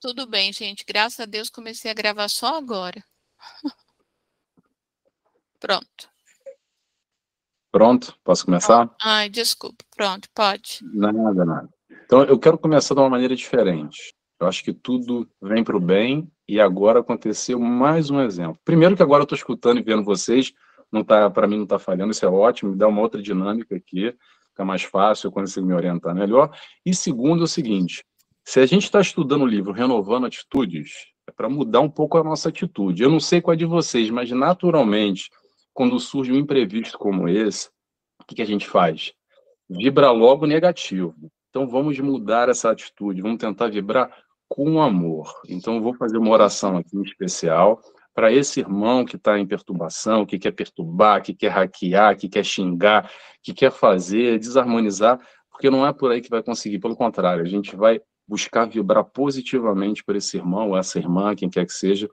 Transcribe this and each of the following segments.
Tudo bem, gente. Graças a Deus comecei a gravar só agora. Pronto. Pronto? Posso começar? Ai, desculpa. Pronto, pode. Nada, nada. Então, eu quero começar de uma maneira diferente. Eu acho que tudo vem para o bem e agora aconteceu mais um exemplo. Primeiro que agora eu estou escutando e vendo vocês, não tá, para mim não está falhando, isso é ótimo, me dá uma outra dinâmica aqui, fica mais fácil, eu consigo me orientar melhor. E segundo é o seguinte, se a gente está estudando o livro Renovando Atitudes, é para mudar um pouco a nossa atitude. Eu não sei qual é de vocês, mas naturalmente, quando surge um imprevisto como esse, o que, que a gente faz? Vibra logo negativo. Então vamos mudar essa atitude, vamos tentar vibrar com amor. Então vou fazer uma oração aqui em especial para esse irmão que está em perturbação, que quer perturbar, que quer hackear, que quer xingar, que quer fazer, desarmonizar, porque não é por aí que vai conseguir, pelo contrário, a gente vai buscar vibrar positivamente por esse irmão, essa irmã, quem quer que seja,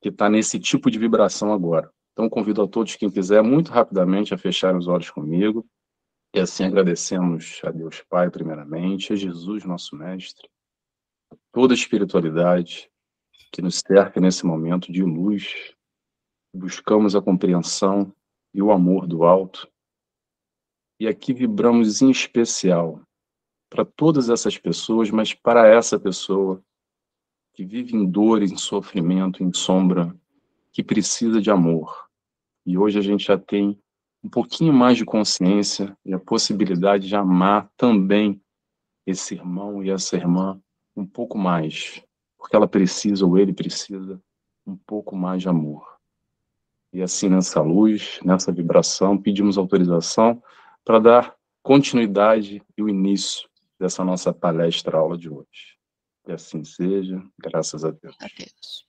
que está nesse tipo de vibração agora. Então, convido a todos, quem quiser, muito rapidamente, a fechar os olhos comigo. E assim agradecemos a Deus Pai, primeiramente, a Jesus, nosso Mestre, a toda a espiritualidade que nos cerca nesse momento de luz. Buscamos a compreensão e o amor do alto. E aqui vibramos em especial para todas essas pessoas, mas para essa pessoa que vive em dor, em sofrimento, em sombra, que precisa de amor. E hoje a gente já tem um pouquinho mais de consciência e a possibilidade de amar também esse irmão e essa irmã um pouco mais, porque ela precisa ou ele precisa um pouco mais de amor. E assim, nessa luz, nessa vibração, pedimos autorização para dar continuidade e o início dessa nossa palestra aula de hoje. Que assim seja, graças a Deus. A Deus.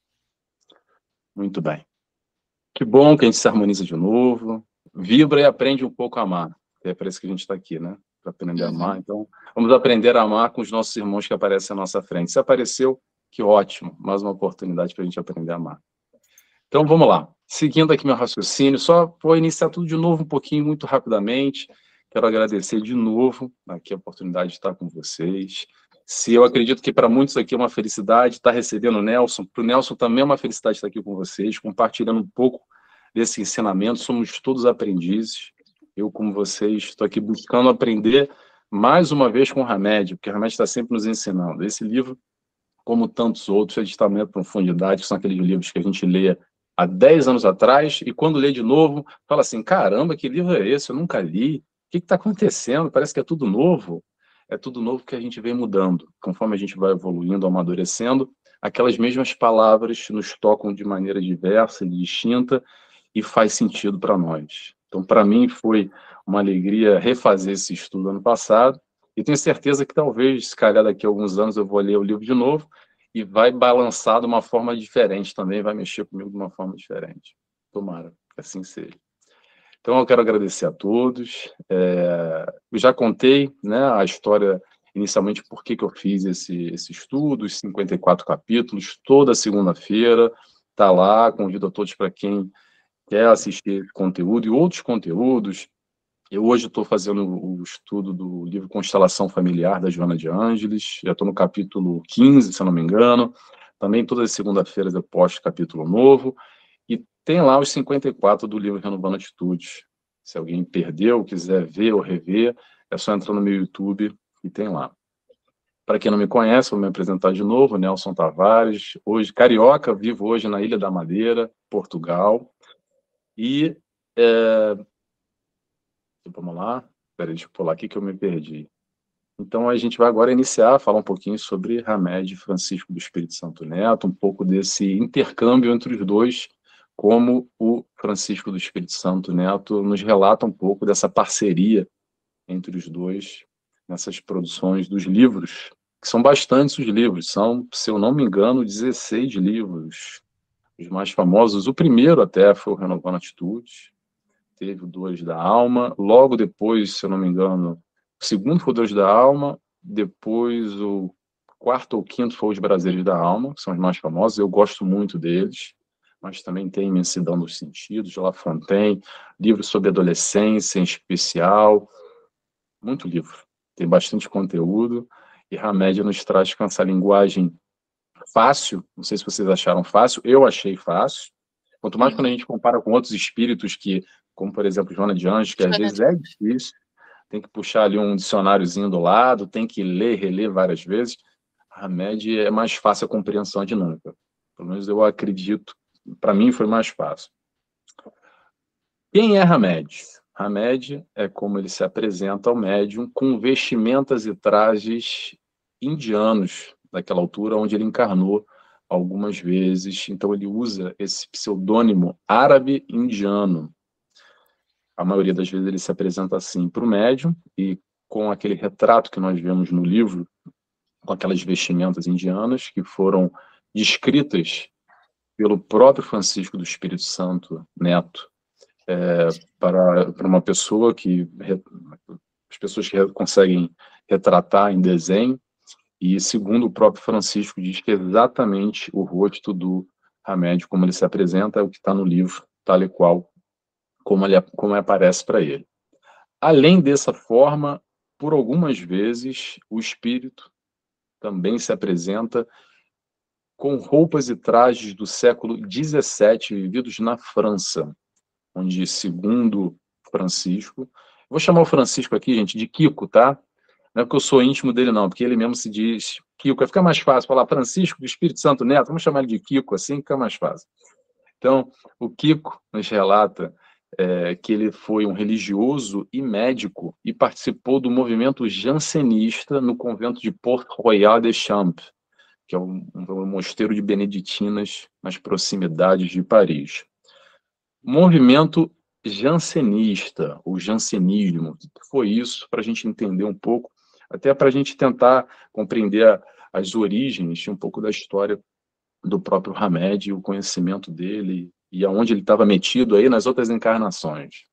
Muito bem. Que bom que a gente se harmoniza de novo, vibra e aprende um pouco a amar. É para isso que a gente está aqui, né? Para aprender uhum. a amar. Então, vamos aprender a amar com os nossos irmãos que aparecem à nossa frente. Se apareceu, que ótimo, mais uma oportunidade para a gente aprender a amar. Então, vamos lá. Seguindo aqui meu raciocínio, só vou iniciar tudo de novo um pouquinho, muito rapidamente. Quero agradecer de novo aqui a oportunidade de estar com vocês. Se eu acredito que para muitos aqui é uma felicidade estar recebendo o Nelson, para o Nelson também é uma felicidade estar aqui com vocês, compartilhando um pouco desse ensinamento. Somos todos aprendizes. Eu, como vocês, estou aqui buscando aprender mais uma vez com o Hamed, porque o Hamed está sempre nos ensinando. Esse livro, como tantos outros, é de tamanho profundidade, que são aqueles livros que a gente lê há 10 anos atrás, e quando lê de novo, fala assim, caramba, que livro é esse? Eu nunca li que está acontecendo? Parece que é tudo novo. É tudo novo que a gente vem mudando. Conforme a gente vai evoluindo, amadurecendo, aquelas mesmas palavras nos tocam de maneira diversa, distinta, e faz sentido para nós. Então, para mim, foi uma alegria refazer esse estudo ano passado, e tenho certeza que talvez, se calhar daqui a alguns anos, eu vou ler o livro de novo, e vai balançar de uma forma diferente também, vai mexer comigo de uma forma diferente. Tomara que assim seja. Então, eu quero agradecer a todos. É, eu já contei né, a história, inicialmente, por que, que eu fiz esse, esse estudo, os 54 capítulos, toda segunda-feira, está lá. Convido a todos para quem quer assistir conteúdo e outros conteúdos. Eu hoje estou fazendo o estudo do livro Constelação Familiar, da Joana de Ângeles. Já estou no capítulo 15, se eu não me engano. Também todas as segunda-feiras eu posto capítulo novo. Tem lá os 54 do livro Renovando Atitudes. Se alguém perdeu, quiser ver ou rever, é só entrar no meu YouTube e tem lá. Para quem não me conhece, vou me apresentar de novo, Nelson Tavares, hoje carioca, vivo hoje na Ilha da Madeira, Portugal. E é... vamos lá, peraí, deixa eu pular aqui que eu me perdi. Então a gente vai agora iniciar, falar um pouquinho sobre Ramed Francisco do Espírito Santo Neto, um pouco desse intercâmbio entre os dois como o Francisco do Espírito Santo Neto nos relata um pouco dessa parceria entre os dois nessas produções dos livros, que são bastantes os livros, são, se eu não me engano, 16 livros, os mais famosos. O primeiro até foi o Renovando Atitudes, teve o Dois da Alma, logo depois, se eu não me engano, o segundo foi o Dois da Alma, depois o quarto ou quinto foi os Brasileiros da Alma, que são os mais famosos, eu gosto muito deles mas também tem Imensidão dos Sentidos, de La Fontaine, livro sobre adolescência em especial, muito livro, tem bastante conteúdo, e Hamed nos traz com essa linguagem fácil, não sei se vocês acharam fácil, eu achei fácil. Quanto mais quando a gente compara com outros espíritos que, como por exemplo, Joana de Anjos, que às vezes é difícil, tem que puxar ali um dicionáriozinho do lado, tem que ler, reler várias vezes. A MED é mais fácil a compreensão dinâmica. Pelo menos eu acredito, para mim foi mais fácil. Quem é Hamed? Hamed é como ele se apresenta ao médium com vestimentas e trajes indianos daquela altura, onde ele encarnou algumas vezes. Então ele usa esse pseudônimo árabe-indiano. A maioria das vezes ele se apresenta assim para o médium e com aquele retrato que nós vemos no livro, com aquelas vestimentas indianas que foram descritas pelo próprio Francisco do Espírito Santo Neto é, para, para uma pessoa que as pessoas que conseguem retratar em desenho e segundo o próprio Francisco diz que é exatamente o rosto do Hamed como ele se apresenta é o que está no livro tal e qual como ele como aparece para ele. Além dessa forma por algumas vezes o espírito também se apresenta com roupas e trajes do século XVII vividos na França onde, segundo Francisco, vou chamar o Francisco aqui, gente, de Kiko, tá? Não é porque eu sou íntimo dele, não, porque ele mesmo se diz Kiko. Vai ficar mais fácil falar Francisco do Espírito Santo Neto, vamos chamar ele de Kiko, assim fica mais fácil. Então, o Kiko nos relata é, que ele foi um religioso e médico e participou do movimento jansenista no convento de Port Royal de Champs, que é um, um mosteiro de beneditinas nas proximidades de Paris movimento jansenista, o jansenismo. O que foi isso para a gente entender um pouco, até para a gente tentar compreender as origens um pouco da história do próprio Hamed o conhecimento dele e aonde ele estava metido aí nas outras encarnações.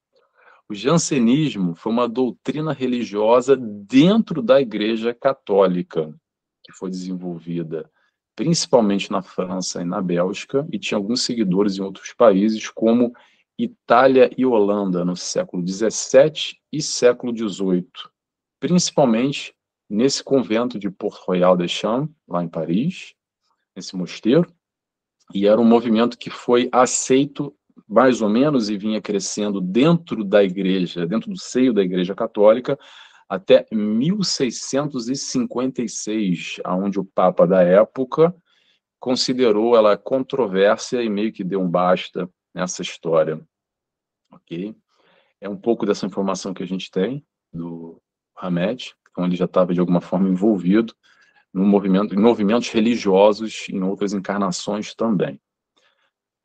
O jansenismo foi uma doutrina religiosa dentro da Igreja Católica que foi desenvolvida principalmente na França e na Bélgica, e tinha alguns seguidores em outros países, como Itália e Holanda, no século XVII e século XVIII, principalmente nesse convento de Port Royal des Champs, lá em Paris, nesse mosteiro, e era um movimento que foi aceito mais ou menos e vinha crescendo dentro da igreja, dentro do seio da igreja católica, até 1656, aonde o Papa da época considerou ela controvérsia e meio que deu um basta nessa história. Ok? É um pouco dessa informação que a gente tem do Hamed, então ele já estava de alguma forma envolvido no movimento, em movimentos religiosos em outras encarnações também.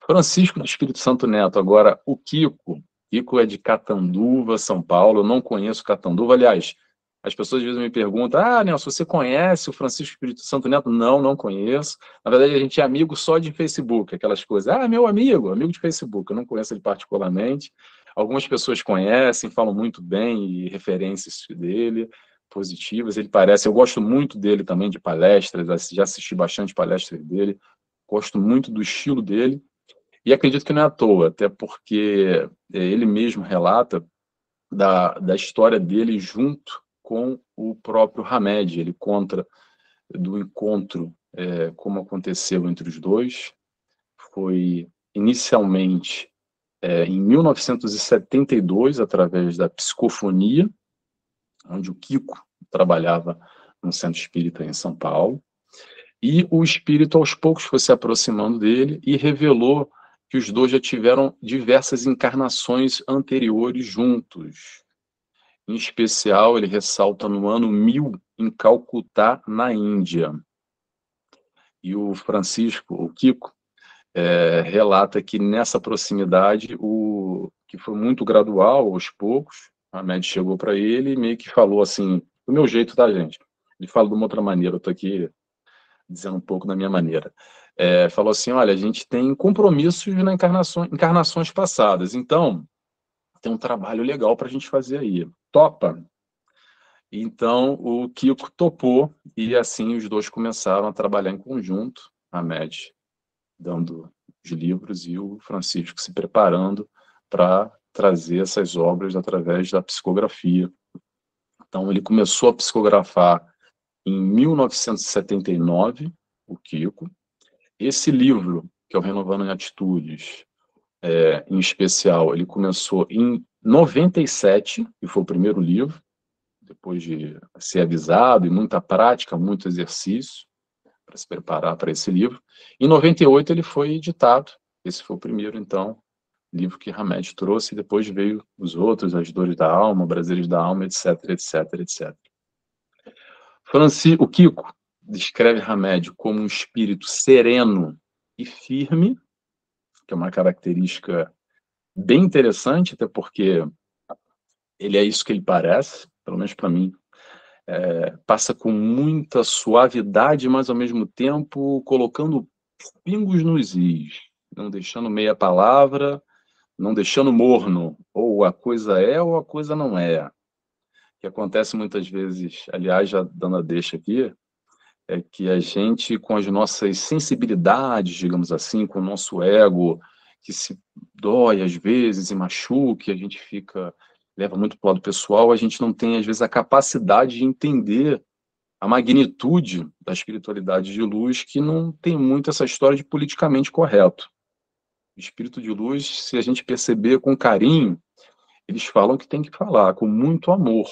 Francisco do Espírito Santo Neto, agora o Kiko, Kiko é de Catanduva, São Paulo. Eu não conheço Catanduva. Aliás, as pessoas às vezes me perguntam: Ah, Nelson, você conhece o Francisco Espírito Santo Neto? Não, não conheço. Na verdade, a gente é amigo só de Facebook, aquelas coisas. Ah, meu amigo, amigo de Facebook. Eu não conheço ele particularmente. Algumas pessoas conhecem, falam muito bem e referências dele, positivas. Ele parece. Eu gosto muito dele também, de palestras. Já assisti bastante palestras dele. Gosto muito do estilo dele. E acredito que não é à toa, até porque é, ele mesmo relata da, da história dele junto com o próprio Hamed. Ele conta do encontro, é, como aconteceu entre os dois. Foi inicialmente é, em 1972, através da psicofonia, onde o Kiko trabalhava no centro espírita em São Paulo. E o espírito, aos poucos, foi se aproximando dele e revelou que os dois já tiveram diversas encarnações anteriores juntos. Em especial, ele ressalta no ano 1000, em Calcutá, na Índia. E o Francisco, o Kiko, é, relata que nessa proximidade, o que foi muito gradual, aos poucos, a médica chegou para ele e meio que falou assim, do meu jeito, tá, gente? Ele fala de uma outra maneira, eu estou aqui dizendo um pouco da minha maneira é, falou assim: olha, a gente tem compromissos na encarnação, encarnações passadas, então tem um trabalho legal para a gente fazer aí. Topa? Então o Kiko topou e assim os dois começaram a trabalhar em conjunto, a MED dando os livros e o Francisco se preparando para trazer essas obras através da psicografia. Então ele começou a psicografar em 1979, o Kiko, esse livro, que é o Renovando em Atitudes, é, em especial, ele começou em 97, e foi o primeiro livro, depois de ser avisado e muita prática, muito exercício para se preparar para esse livro. Em 98 ele foi editado. Esse foi o primeiro, então, livro que Hamed trouxe, e depois veio os outros, As Dores da Alma, Brasileiros da Alma, etc, etc, etc. Franci, o Kiko descreve Hamed como um espírito sereno e firme, que é uma característica bem interessante, até porque ele é isso que ele parece, pelo menos para mim. É, passa com muita suavidade, mas ao mesmo tempo colocando pingos nos is, não deixando meia palavra, não deixando morno, ou a coisa é ou a coisa não é. Que acontece muitas vezes, aliás, já dando a deixa aqui, é que a gente, com as nossas sensibilidades, digamos assim, com o nosso ego, que se dói às vezes e machuque, a gente fica, leva muito para o lado pessoal, a gente não tem, às vezes, a capacidade de entender a magnitude da espiritualidade de luz, que não tem muito essa história de politicamente correto. O espírito de luz, se a gente perceber com carinho, eles falam que tem que falar com muito amor,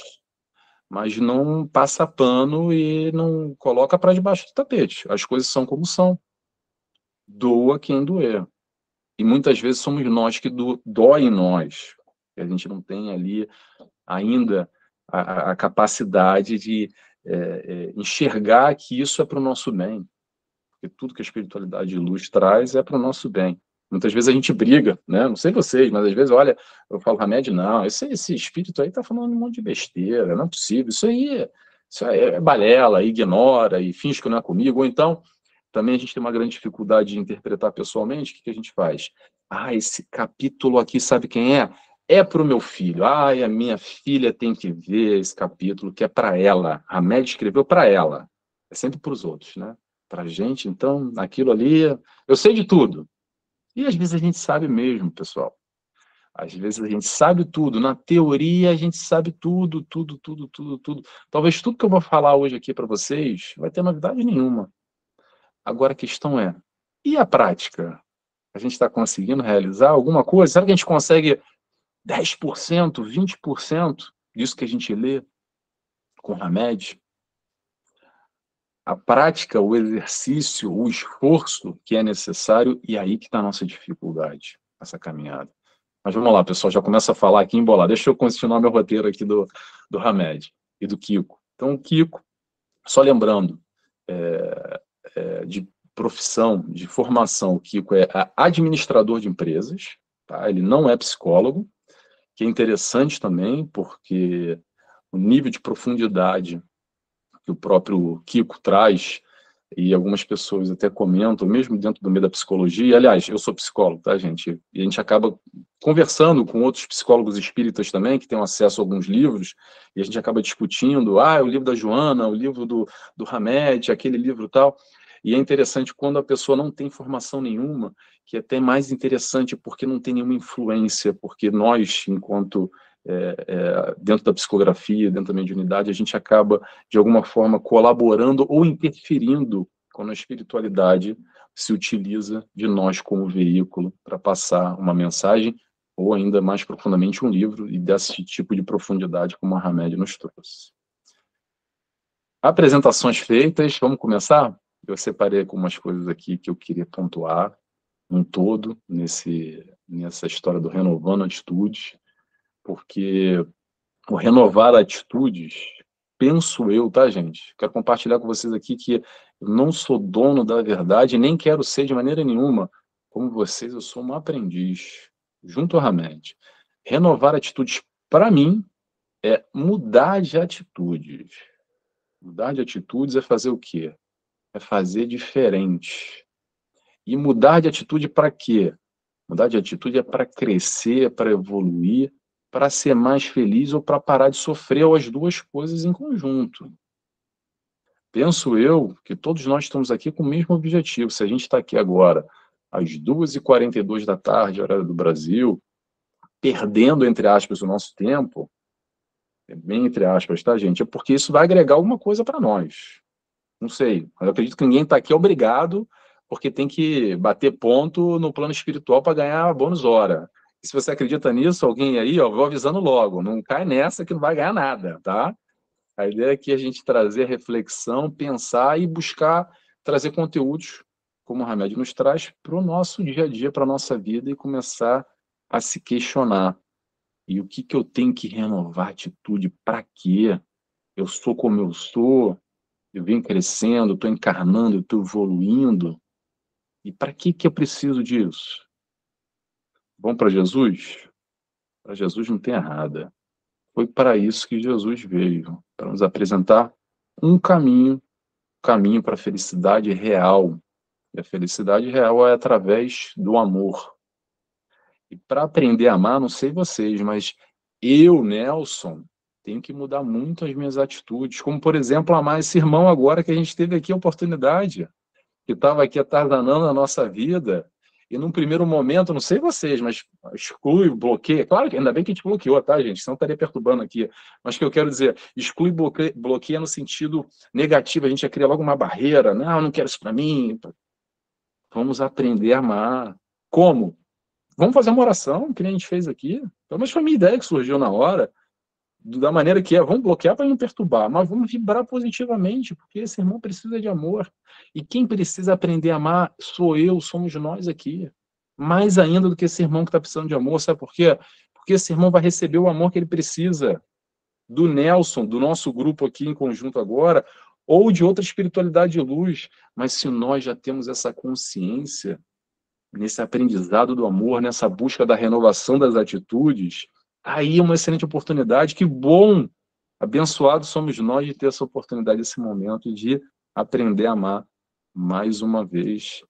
mas não passa pano e não coloca para debaixo do tapete. As coisas são como são. Doa quem doer. E muitas vezes somos nós que do, dói em nós. A gente não tem ali ainda a, a capacidade de é, é, enxergar que isso é para o nosso bem. Porque tudo que a espiritualidade de luz traz é para o nosso bem. Muitas vezes a gente briga, né? Não sei vocês, mas às vezes, olha, eu falo, Hamed, não, esse, esse espírito aí tá falando um monte de besteira, não é possível, isso aí, isso aí é balela, ignora e finge que não é comigo. Ou então, também a gente tem uma grande dificuldade de interpretar pessoalmente, o que, que a gente faz? Ah, esse capítulo aqui, sabe quem é? É para o meu filho. Ah, a minha filha tem que ver esse capítulo, que é para ela. Hamed escreveu para ela. É sempre para os outros, né? Para a gente, então, aquilo ali, eu sei de tudo. E às vezes a gente sabe mesmo, pessoal. Às vezes a gente sabe tudo. Na teoria, a gente sabe tudo, tudo, tudo, tudo, tudo. Talvez tudo que eu vou falar hoje aqui para vocês vai ter novidade nenhuma. Agora a questão é: e a prática? A gente está conseguindo realizar alguma coisa? Será que a gente consegue 10%, 20% disso que a gente lê com remédio? A prática, o exercício, o esforço que é necessário, e aí que está a nossa dificuldade, essa caminhada. Mas vamos lá, pessoal, já começa a falar aqui embolar. Deixa eu continuar meu roteiro aqui do, do Hamed e do Kiko. Então, o Kiko, só lembrando, é, é, de profissão, de formação, o Kiko é administrador de empresas, tá? ele não é psicólogo, que é interessante também, porque o nível de profundidade que o próprio Kiko traz, e algumas pessoas até comentam, mesmo dentro do meio da psicologia, aliás, eu sou psicólogo, tá, gente? E a gente acaba conversando com outros psicólogos espíritas também, que têm acesso a alguns livros, e a gente acaba discutindo, ah, o livro da Joana, o livro do, do Hamed, aquele livro tal. E é interessante quando a pessoa não tem formação nenhuma, que é até mais interessante porque não tem nenhuma influência, porque nós, enquanto é, é, dentro da psicografia, dentro da mediunidade, a gente acaba, de alguma forma, colaborando ou interferindo quando a espiritualidade se utiliza de nós como veículo para passar uma mensagem ou ainda mais profundamente um livro e desse tipo de profundidade como a Hamed nos trouxe. Apresentações feitas, vamos começar? Eu separei algumas coisas aqui que eu queria pontuar um todo nesse, nessa história do Renovando Atitudes porque o renovar atitudes, penso eu, tá, gente? Quero compartilhar com vocês aqui que não sou dono da verdade, nem quero ser de maneira nenhuma. Como vocês, eu sou um aprendiz, junto ao Hamed. Renovar atitudes, para mim, é mudar de atitudes. Mudar de atitudes é fazer o quê? É fazer diferente. E mudar de atitude para quê? Mudar de atitude é para crescer, é para evoluir, para ser mais feliz ou para parar de sofrer, ou as duas coisas em conjunto. Penso eu que todos nós estamos aqui com o mesmo objetivo. Se a gente está aqui agora, às 2h42 da tarde, horário do Brasil, perdendo, entre aspas, o nosso tempo, é bem entre aspas, tá, gente? É porque isso vai agregar alguma coisa para nós. Não sei, mas eu acredito que ninguém está aqui obrigado porque tem que bater ponto no plano espiritual para ganhar bônus hora. Se você acredita nisso, alguém aí, ó, vou avisando logo, não cai nessa que não vai ganhar nada, tá? A ideia é que a gente trazer reflexão, pensar e buscar trazer conteúdos, como o Remédio nos traz, para o nosso dia a dia, para a nossa vida e começar a se questionar. E o que, que eu tenho que renovar atitude? Para quê? Eu sou como eu sou, eu venho crescendo, estou encarnando, estou evoluindo. E para que, que eu preciso disso? Vamos para Jesus? Para Jesus não tem errada. Foi para isso que Jesus veio, para nos apresentar um caminho, caminho para a felicidade real. E a felicidade real é através do amor. E para aprender a amar, não sei vocês, mas eu, Nelson, tenho que mudar muito as minhas atitudes. Como, por exemplo, amar esse irmão agora que a gente teve aqui a oportunidade que estava aqui atardando a nossa vida, e num primeiro momento, não sei vocês, mas exclui, bloqueia. Claro que ainda bem que a gente bloqueou, tá, gente? Senão estaria perturbando aqui. Mas o que eu quero dizer, exclui, bloqueia, bloqueia no sentido negativo. A gente ia criar logo uma barreira. Não, não quero isso para mim. Vamos aprender a amar. Como? Vamos fazer uma oração, que nem a gente fez aqui. Pelo menos foi a minha ideia que surgiu na hora da maneira que é, vamos bloquear para não perturbar, mas vamos vibrar positivamente, porque esse irmão precisa de amor. E quem precisa aprender a amar sou eu, somos nós aqui. Mais ainda do que esse irmão que está precisando de amor, sabe por quê? Porque esse irmão vai receber o amor que ele precisa do Nelson, do nosso grupo aqui em conjunto agora, ou de outra espiritualidade de luz. Mas se nós já temos essa consciência, nesse aprendizado do amor, nessa busca da renovação das atitudes, aí uma excelente oportunidade. Que bom, abençoados somos nós de ter essa oportunidade, esse momento de aprender a amar mais uma vez.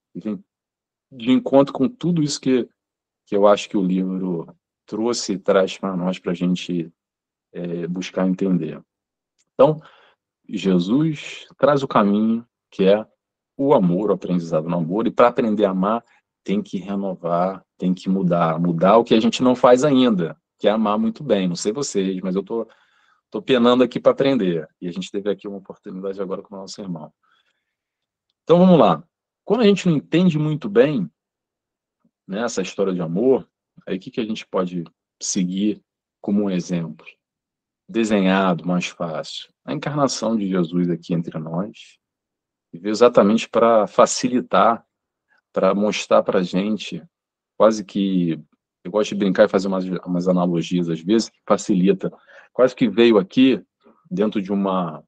De encontro com tudo isso que, que eu acho que o livro trouxe e traz para nós, para a gente é, buscar entender. Então, Jesus traz o caminho que é o amor, o aprendizado no amor, e para aprender a amar, tem que renovar, tem que mudar, mudar o que a gente não faz ainda que é amar muito bem. Não sei vocês, mas eu tô, tô penando aqui para aprender. E a gente teve aqui uma oportunidade agora com o nosso irmão. Então vamos lá. Quando a gente não entende muito bem né, essa história de amor, aí o que, que a gente pode seguir como um exemplo? Desenhado, mais fácil. A encarnação de Jesus aqui entre nós, exatamente para facilitar, para mostrar para a gente, quase que eu gosto de brincar e fazer umas, umas analogias às vezes, que facilita. Quase que veio aqui dentro de uma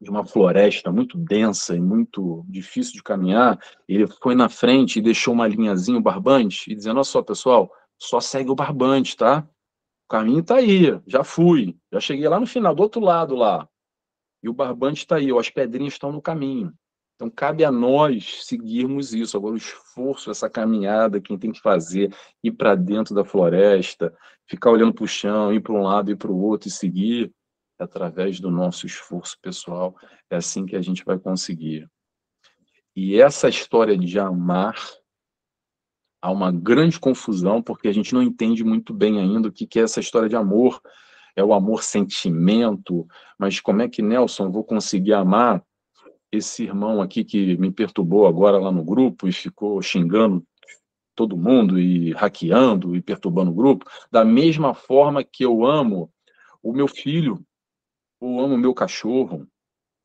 de uma floresta muito densa e muito difícil de caminhar, ele foi na frente e deixou uma linhazinha, o barbante, e dizendo, olha só, pessoal, só segue o barbante, tá? O caminho tá aí, já fui, já cheguei lá no final, do outro lado lá. E o barbante está aí, ó, as pedrinhas estão no caminho. Então, cabe a nós seguirmos isso. Agora, o esforço, essa caminhada, quem tem que fazer, ir para dentro da floresta, ficar olhando para o chão, ir para um lado, ir para o outro e seguir, é através do nosso esforço pessoal, é assim que a gente vai conseguir. E essa história de amar, há uma grande confusão, porque a gente não entende muito bem ainda o que é essa história de amor. É o amor sentimento, mas como é que, Nelson, vou conseguir amar esse irmão aqui que me perturbou agora lá no grupo e ficou xingando todo mundo e hackeando e perturbando o grupo, da mesma forma que eu amo o meu filho, ou amo o meu cachorro,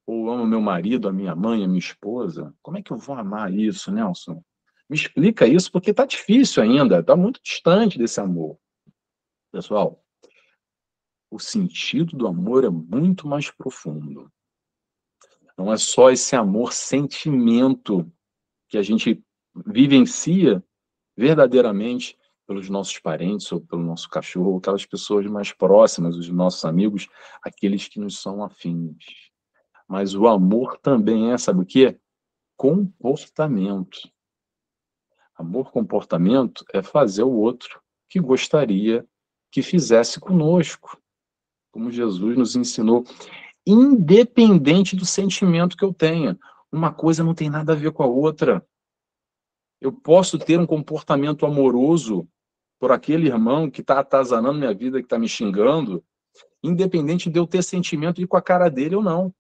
ou amo meu marido, a minha mãe, a minha esposa. Como é que eu vou amar isso, Nelson? Me explica isso, porque está difícil ainda, está muito distante desse amor. Pessoal, o sentido do amor é muito mais profundo. Não é só esse amor sentimento que a gente vivencia verdadeiramente pelos nossos parentes ou pelo nosso cachorro, aquelas pessoas mais próximas, os nossos amigos, aqueles que nos são afins. Mas o amor também é, sabe o quê? Comportamento. Amor comportamento é fazer o outro que gostaria que fizesse conosco. Como Jesus nos ensinou independente do sentimento que eu tenha. Uma coisa não tem nada a ver com a outra. Eu posso ter um comportamento amoroso por aquele irmão que está atazanando minha vida, que está me xingando, independente de eu ter sentimento de ir com a cara dele ou não.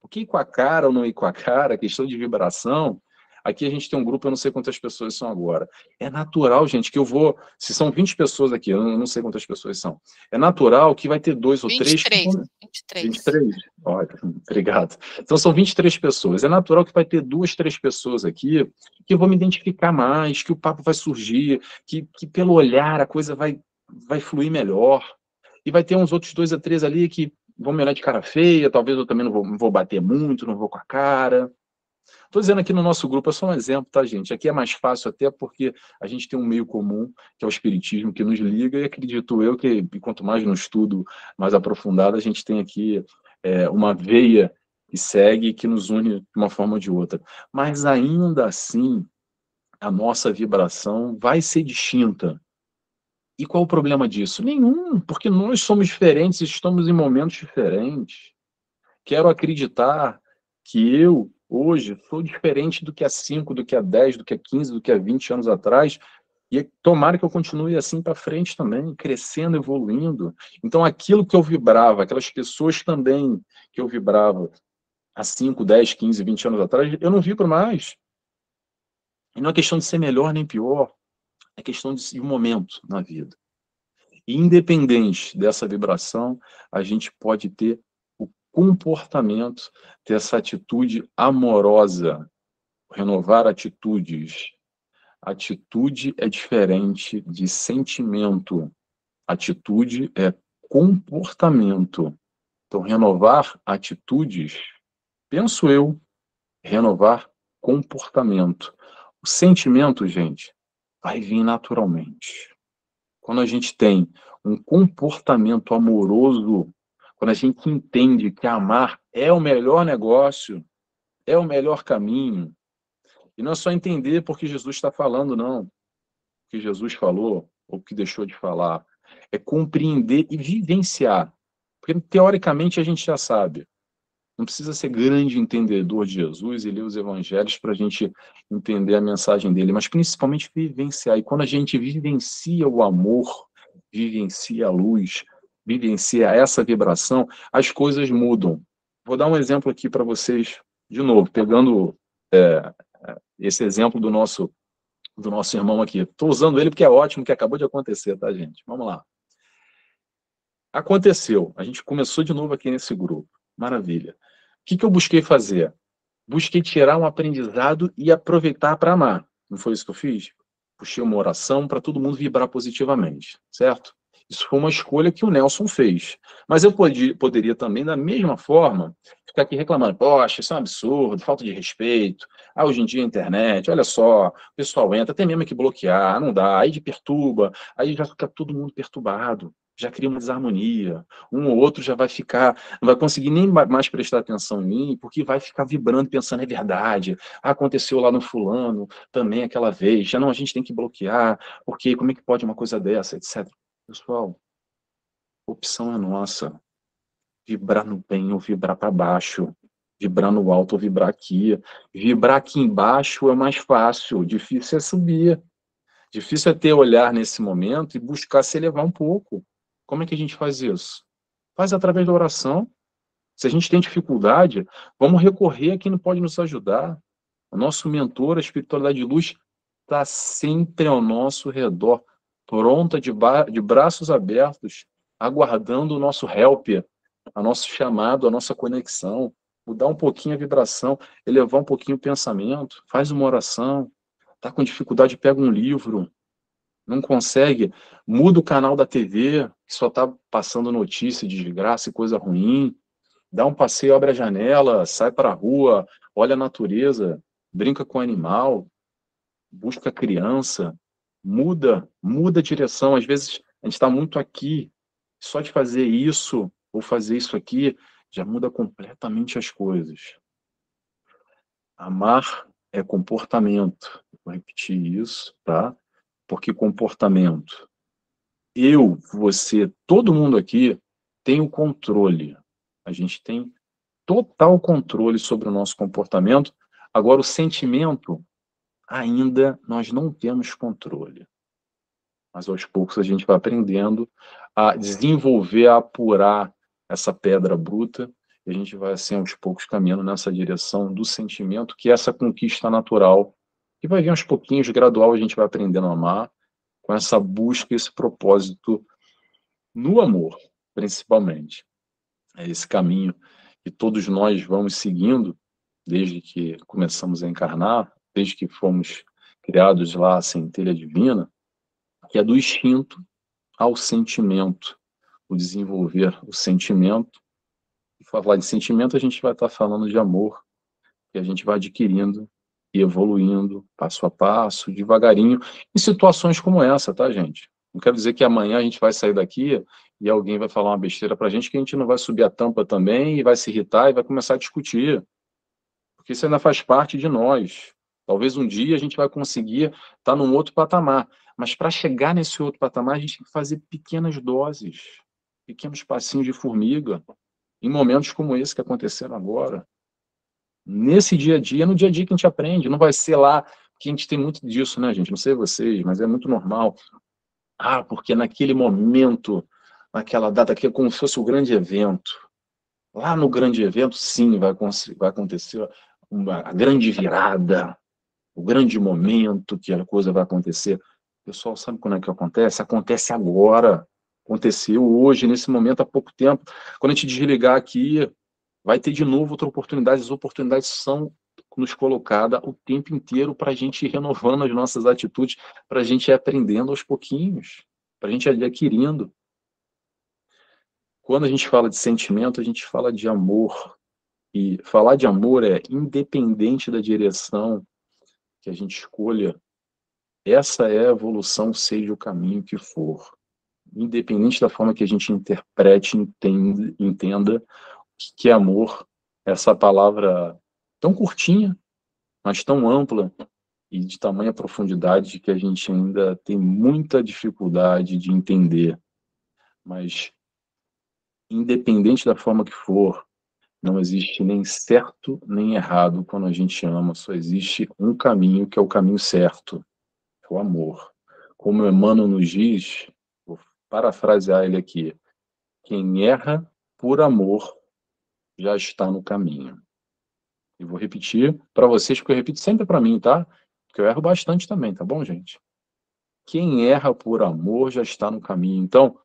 Porque ir com a cara ou não ir com a cara, questão de vibração, aqui a gente tem um grupo, eu não sei quantas pessoas são agora. É natural, gente, que eu vou, se são 20 pessoas aqui, eu não sei quantas pessoas são. É natural que vai ter dois ou 23, três. 23. 23. Olha, obrigado. Então são 23 pessoas. É natural que vai ter duas, três pessoas aqui que eu vou me identificar mais, que o papo vai surgir, que, que pelo olhar a coisa vai, vai fluir melhor. E vai ter uns outros dois a três ali que vão me olhar de cara feia, talvez eu também não vou, não vou bater muito, não vou com a cara. Estou dizendo aqui no nosso grupo, é só um exemplo, tá, gente? Aqui é mais fácil até porque a gente tem um meio comum, que é o Espiritismo, que nos liga, e acredito eu que, quanto mais no estudo mais aprofundado, a gente tem aqui é, uma veia que segue, que nos une de uma forma ou de outra. Mas ainda assim, a nossa vibração vai ser distinta e qual o problema disso? Nenhum, porque nós somos diferentes, estamos em momentos diferentes. Quero acreditar que eu, hoje, sou diferente do que há 5, do que há 10, do que há 15, do que há 20 anos atrás, e tomara que eu continue assim para frente também, crescendo, evoluindo. Então, aquilo que eu vibrava, aquelas pessoas também que eu vibrava há 5, 10, 15, 20 anos atrás, eu não vibro mais. E não é questão de ser melhor nem pior é questão de um momento na vida. E independente dessa vibração, a gente pode ter comportamento, ter essa atitude amorosa, renovar atitudes. Atitude é diferente de sentimento. Atitude é comportamento. Então, renovar atitudes, penso eu, renovar comportamento. O sentimento, gente, vai vir naturalmente. Quando a gente tem um comportamento amoroso, quando a gente entende que amar é o melhor negócio, é o melhor caminho, e não é só entender porque Jesus está falando, não. O que Jesus falou, ou que deixou de falar, é compreender e vivenciar. Porque, teoricamente, a gente já sabe. Não precisa ser grande entendedor de Jesus e ler os evangelhos para a gente entender a mensagem dele, mas principalmente vivenciar. E quando a gente vivencia o amor, vivencia a luz, vivencia essa vibração, as coisas mudam. Vou dar um exemplo aqui para vocês, de novo, pegando é, esse exemplo do nosso do nosso irmão aqui. Estou usando ele porque é ótimo, que acabou de acontecer, tá, gente? Vamos lá. Aconteceu. A gente começou de novo aqui nesse grupo. Maravilha que, que eu busquei fazer? Busquei tirar um aprendizado e aproveitar para amar. Não foi isso que eu fiz? Puxei uma oração para todo mundo vibrar positivamente, certo? Isso foi uma escolha que o Nelson fez. Mas eu poderia também, da mesma forma, ficar aqui reclamando: poxa, isso é um absurdo, falta de respeito. Ah, hoje em dia a internet, olha só, o pessoal entra, tem mesmo que bloquear, não dá, aí de perturba, aí já fica todo mundo perturbado já cria uma desarmonia. Um ou outro já vai ficar, não vai conseguir nem mais prestar atenção em mim, porque vai ficar vibrando, pensando, é verdade, aconteceu lá no fulano, também aquela vez, já não, a gente tem que bloquear, porque como é que pode uma coisa dessa, etc. Pessoal, opção é nossa. Vibrar no bem ou vibrar para baixo. Vibrar no alto ou vibrar aqui. Vibrar aqui embaixo é mais fácil, difícil é subir. Difícil é ter olhar nesse momento e buscar se elevar um pouco. Como é que a gente faz isso? Faz através da oração. Se a gente tem dificuldade, vamos recorrer a quem pode nos ajudar. O nosso mentor, a espiritualidade de luz, está sempre ao nosso redor, pronta de, de braços abertos, aguardando o nosso help, a nosso chamado, a nossa conexão, mudar um pouquinho a vibração, elevar um pouquinho o pensamento, faz uma oração, está com dificuldade, pega um livro, não consegue, muda o canal da TV, que só está passando notícia de desgraça e coisa ruim, dá um passeio, abre a janela, sai para a rua, olha a natureza, brinca com o animal, busca a criança, muda, muda a direção. Às vezes a gente está muito aqui, só de fazer isso ou fazer isso aqui já muda completamente as coisas. Amar é comportamento. Vou repetir isso, tá? Porque comportamento. Eu, você, todo mundo aqui tem o controle. A gente tem total controle sobre o nosso comportamento. Agora, o sentimento, ainda nós não temos controle. Mas aos poucos a gente vai aprendendo a desenvolver, a apurar essa pedra bruta e a gente vai, assim, aos poucos caminhando nessa direção do sentimento, que é essa conquista natural E vai vir aos pouquinhos, gradual, a gente vai aprendendo a amar, com essa busca, esse propósito no amor, principalmente. É esse caminho que todos nós vamos seguindo desde que começamos a encarnar, desde que fomos criados lá, a centelha divina, que é do instinto ao sentimento, o desenvolver o sentimento. E falar de sentimento, a gente vai estar falando de amor, que a gente vai adquirindo e evoluindo passo a passo, devagarinho, em situações como essa, tá, gente? Não quero dizer que amanhã a gente vai sair daqui e alguém vai falar uma besteira pra gente que a gente não vai subir a tampa também e vai se irritar e vai começar a discutir. Porque isso ainda faz parte de nós. Talvez um dia a gente vai conseguir estar tá num outro patamar. Mas para chegar nesse outro patamar, a gente tem que fazer pequenas doses, pequenos passinhos de formiga, em momentos como esse que aconteceram agora nesse dia a dia, no dia a dia que a gente aprende, não vai ser lá, que a gente tem muito disso, né, gente? Não sei vocês, mas é muito normal. Ah, porque naquele momento, naquela data aqui, é como se fosse o grande evento. Lá no grande evento, sim, vai, vai acontecer a grande virada, o grande momento que a coisa vai acontecer. Pessoal sabe quando é que acontece? Acontece agora. Aconteceu hoje, nesse momento, há pouco tempo. Quando a gente desligar aqui, vai ter de novo outra oportunidade. As oportunidades são nos colocadas o tempo inteiro para a gente ir renovando as nossas atitudes, para a gente ir aprendendo aos pouquinhos, para a gente ir adquirindo. Quando a gente fala de sentimento, a gente fala de amor. E falar de amor é independente da direção que a gente escolha, essa é a evolução, seja o caminho que for. Independente da forma que a gente interprete, entenda, entenda que é amor, essa palavra tão curtinha, mas tão ampla e de tamanha profundidade que a gente ainda tem muita dificuldade de entender. Mas, independente da forma que for, não existe nem certo nem errado quando a gente ama, só existe um caminho que é o caminho certo, é o amor. Como Emmanuel nos diz, vou parafrasear ele aqui, quem erra por amor já está no caminho. E vou repetir para vocês, porque eu repito sempre para mim, tá? Porque eu erro bastante também, tá bom, gente? Quem erra por amor já está no caminho. Então,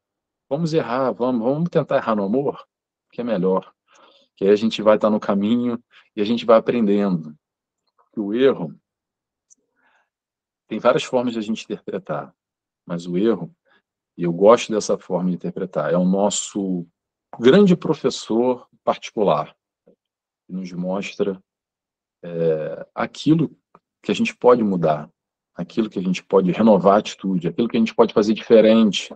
vamos errar, vamos, vamos tentar errar no amor, que é melhor. Que aí a gente vai estar no caminho e a gente vai aprendendo. Porque o erro tem várias formas de a gente interpretar, mas o erro, e eu gosto dessa forma de interpretar, é o nosso grande professor particular, que nos mostra é, aquilo que a gente pode mudar, aquilo que a gente pode renovar a atitude, aquilo que a gente pode fazer diferente,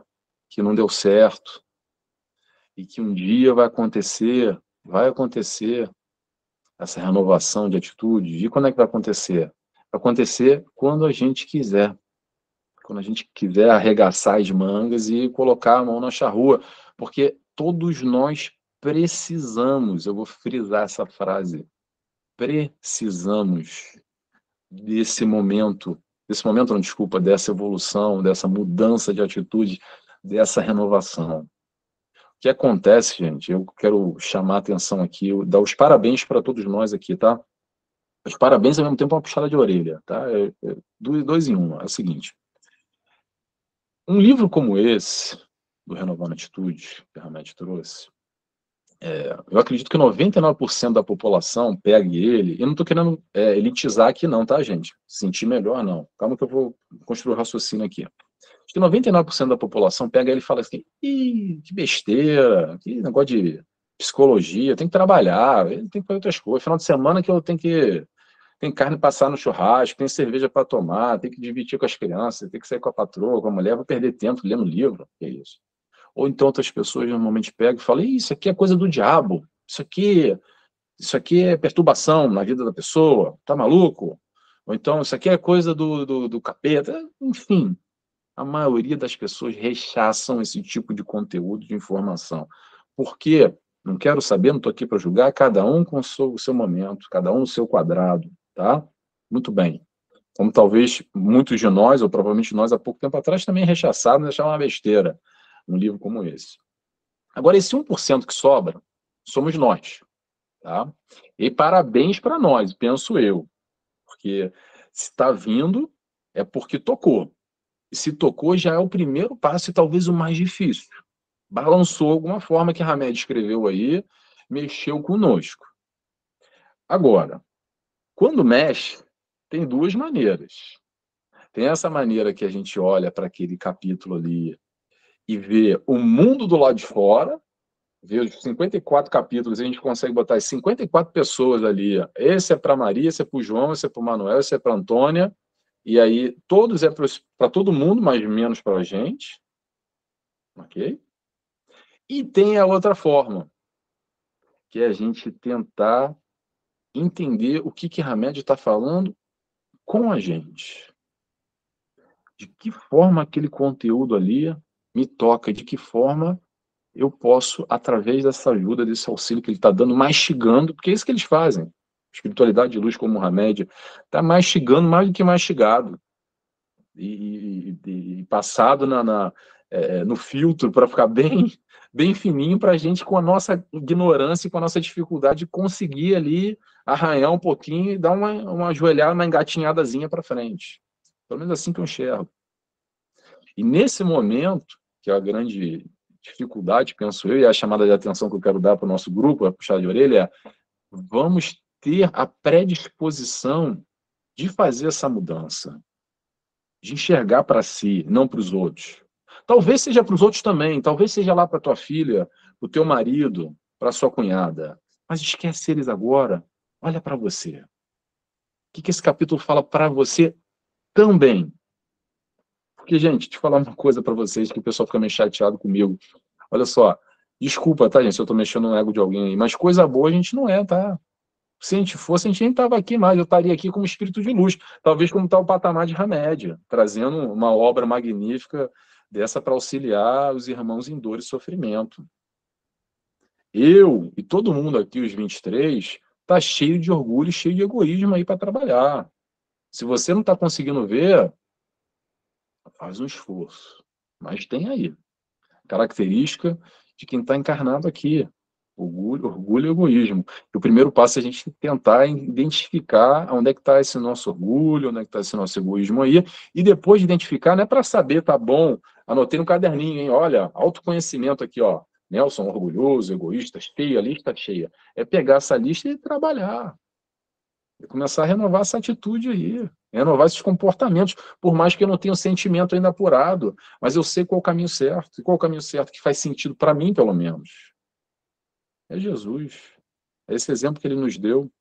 que não deu certo, e que um dia vai acontecer, vai acontecer essa renovação de atitude. E quando é que vai acontecer? Vai acontecer quando a gente quiser. Quando a gente quiser arregaçar as mangas e colocar a mão na charrua. Porque todos nós precisamos, eu vou frisar essa frase, precisamos desse momento, desse momento, não, desculpa, dessa evolução, dessa mudança de atitude, dessa renovação. O que acontece, gente, eu quero chamar a atenção aqui, dar os parabéns para todos nós aqui, tá? Os parabéns ao mesmo tempo uma puxada de orelha, tá? É, é, dois, dois em um, é o seguinte. Um livro como esse, do Renovando Atitude, que a Hamed trouxe, é, eu acredito que 99% da população pegue ele, e não estou querendo é, elitizar aqui não, tá, gente? Sentir melhor, não. Calma que eu vou construir o raciocínio aqui. Acho que 99% da população pega ele e fala assim, Ih, que besteira, que negócio de psicologia, tem que trabalhar, tem que fazer outras coisas. Final de semana que eu tenho que tem carne passar no churrasco, tem cerveja para tomar, tem que dividir com as crianças, tem que sair com a patroa, com a mulher, vou perder tempo lendo livro, é isso. Ou então outras pessoas normalmente pegam e falam, isso aqui é coisa do diabo, isso aqui, isso aqui é perturbação na vida da pessoa, tá maluco? Ou então, isso aqui é coisa do, do, do capeta, enfim. A maioria das pessoas rechaçam esse tipo de conteúdo, de informação. Por quê? Não quero saber, não estou aqui para julgar, cada um com o seu, o seu momento, cada um no seu quadrado, tá? Muito bem. Como talvez muitos de nós, ou provavelmente nós há pouco tempo atrás, também rechaçaram, acharam uma besteira um livro como esse. Agora, esse 1% que sobra, somos nós. Tá? E parabéns para nós, penso eu. Porque Se está vindo, é porque tocou. Se tocou, já é o primeiro passo e talvez o mais difícil. Balançou alguma forma que a Hamed escreveu aí, mexeu conosco. Agora, quando mexe, tem duas maneiras. Tem essa maneira que a gente olha para aquele capítulo ali e vê o mundo do lado de fora, vê os 54 capítulos, a gente consegue botar as 54 pessoas ali. Esse é para Maria, esse é para o João, esse é para o Manuel, esse é para Antônia. E aí, todos é para todo mundo, mas menos para a gente. Ok? E tem a outra forma, que é a gente tentar entender o que que Hamed está falando com a gente. De que forma aquele conteúdo ali me toca, de que forma eu posso, através dessa ajuda, desse auxílio que ele está dando, mastigando, porque é isso que eles fazem. Espiritualidade de luz como Hamed está mastigando mais do que mastigado. E, e, e passado na, na é, no filtro para ficar bem bem fininho para a gente, com a nossa ignorância e com a nossa dificuldade, conseguir ali arranhar um pouquinho e dar uma, uma ajoelhada, uma engatinhadazinha para frente. Pelo menos assim que eu enxergo. E nesse momento, que é a grande dificuldade, penso eu, e a chamada de atenção que eu quero dar para o nosso grupo, a puxar de orelha, é vamos ter a predisposição de fazer essa mudança, de enxergar para si, não para os outros. Talvez seja para os outros também, talvez seja lá para tua filha, o teu marido, para sua cunhada. Mas esquece eles agora, olha para você. O que, que esse capítulo fala para você também? Porque, gente, te falar uma coisa para vocês que o pessoal fica meio chateado comigo. Olha só, desculpa, tá, gente, se eu estou mexendo no ego de alguém aí, mas coisa boa a gente não é, tá? Se a gente fosse, a gente nem estava aqui mais, eu estaria aqui como espírito de luz, talvez como tal patamar de remédio, trazendo uma obra magnífica dessa para auxiliar os irmãos em dor e sofrimento. Eu e todo mundo aqui, os 23, tá cheio de orgulho, cheio de egoísmo aí para trabalhar. Se você não está conseguindo ver, faz um esforço. Mas tem aí. Característica de quem está encarnado aqui. Orgulho, orgulho e egoísmo. E o primeiro passo é a gente tentar identificar onde é que está esse nosso orgulho, onde é que está esse nosso egoísmo aí, e depois de identificar, não é para saber, tá bom, anotei no caderninho, hein, olha, autoconhecimento aqui, ó, Nelson, orgulhoso, egoísta, cheia, lista cheia. É pegar essa lista e trabalhar. E começar a renovar essa atitude aí, renovar esses comportamentos, por mais que eu não tenha o sentimento ainda apurado, mas eu sei qual o caminho certo, e qual o caminho certo que faz sentido para mim, pelo menos. É Jesus. É esse exemplo que ele nos deu,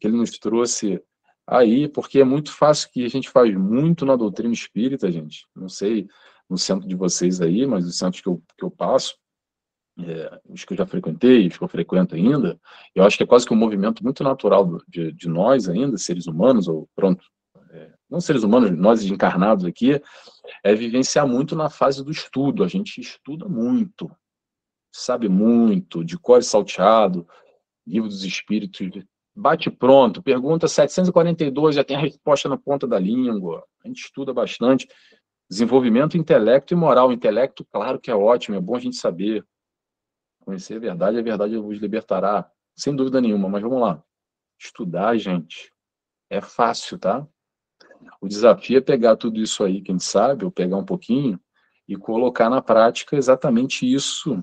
que ele nos trouxe aí, porque é muito fácil que a gente faz muito na doutrina espírita, gente. Não sei no centro de vocês aí, mas os centros que eu, que eu passo, é, os que eu já frequentei, os que eu frequento ainda, eu acho que é quase que um movimento muito natural de, de nós ainda, seres humanos, ou pronto, é, não seres humanos, nós encarnados aqui, é vivenciar muito na fase do estudo. A gente estuda muito, sabe muito, de cor salteado, livro dos espíritos, bate pronto, pergunta 742, já tem a resposta na ponta da língua. A gente estuda bastante. Desenvolvimento intelecto e moral. Intelecto, claro que é ótimo, é bom a gente saber. Conhecer a verdade, a verdade vos libertará. Sem dúvida nenhuma, mas vamos lá. Estudar, gente, é fácil, tá? O desafio é pegar tudo isso aí que a gente sabe, ou pegar um pouquinho, e colocar na prática exatamente isso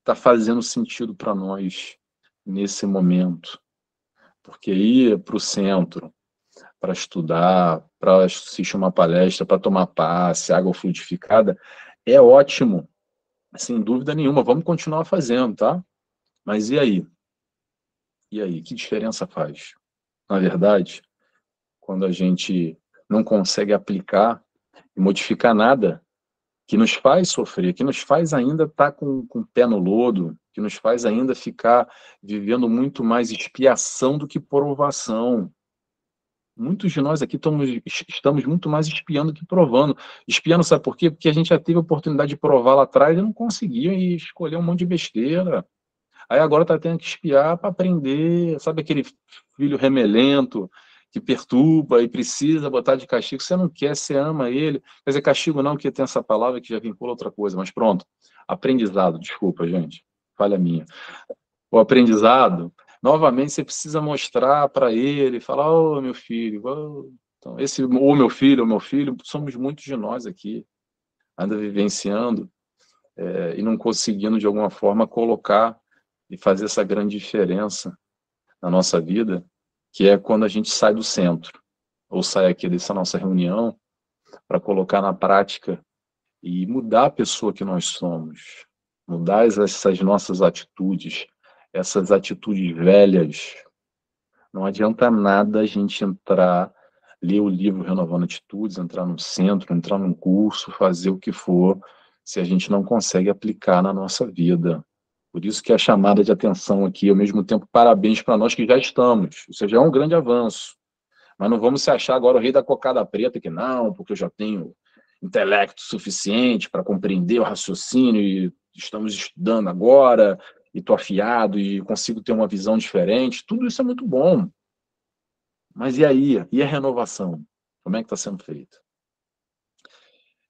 está fazendo sentido para nós nesse momento. Porque ir para o centro, para estudar, para assistir uma palestra, para tomar passe, água fluidificada, é ótimo, sem dúvida nenhuma. Vamos continuar fazendo, tá? Mas e aí? E aí? Que diferença faz? Na verdade, quando a gente não consegue aplicar e modificar nada que nos faz sofrer, que nos faz ainda estar tá com, com o pé no lodo, que nos faz ainda ficar vivendo muito mais expiação do que provação muitos de nós aqui estamos, estamos muito mais espiando que provando. Espiando, sabe por quê? Porque a gente já teve a oportunidade de provar lá atrás e não conseguia e escolher um monte de besteira. Aí agora está tendo que espiar para aprender, sabe aquele filho remelento que perturba e precisa botar de castigo. Você não quer, você ama ele. Quer dizer, castigo não, que tem essa palavra que já vincula outra coisa, mas pronto. Aprendizado, desculpa, gente. Falha minha. O aprendizado novamente você precisa mostrar para ele, falar, ô oh, meu filho, oh, Então, esse, ou meu filho, ou meu filho, somos muitos de nós aqui, ainda vivenciando é, e não conseguindo, de alguma forma, colocar e fazer essa grande diferença na nossa vida, que é quando a gente sai do centro, ou sai aqui dessa nossa reunião, para colocar na prática e mudar a pessoa que nós somos, mudar essas nossas atitudes, essas atitudes velhas. Não adianta nada a gente entrar, ler o livro Renovando Atitudes, entrar no centro, entrar num curso, fazer o que for, se a gente não consegue aplicar na nossa vida. Por isso que a chamada de atenção aqui, ao mesmo tempo, parabéns para nós que já estamos. Isso já é um grande avanço. Mas não vamos se achar agora o rei da cocada preta, que não, porque eu já tenho intelecto suficiente para compreender o raciocínio e estamos estudando agora, e estou afiado e consigo ter uma visão diferente. Tudo isso é muito bom. Mas e aí? E a renovação? Como é que está sendo feita?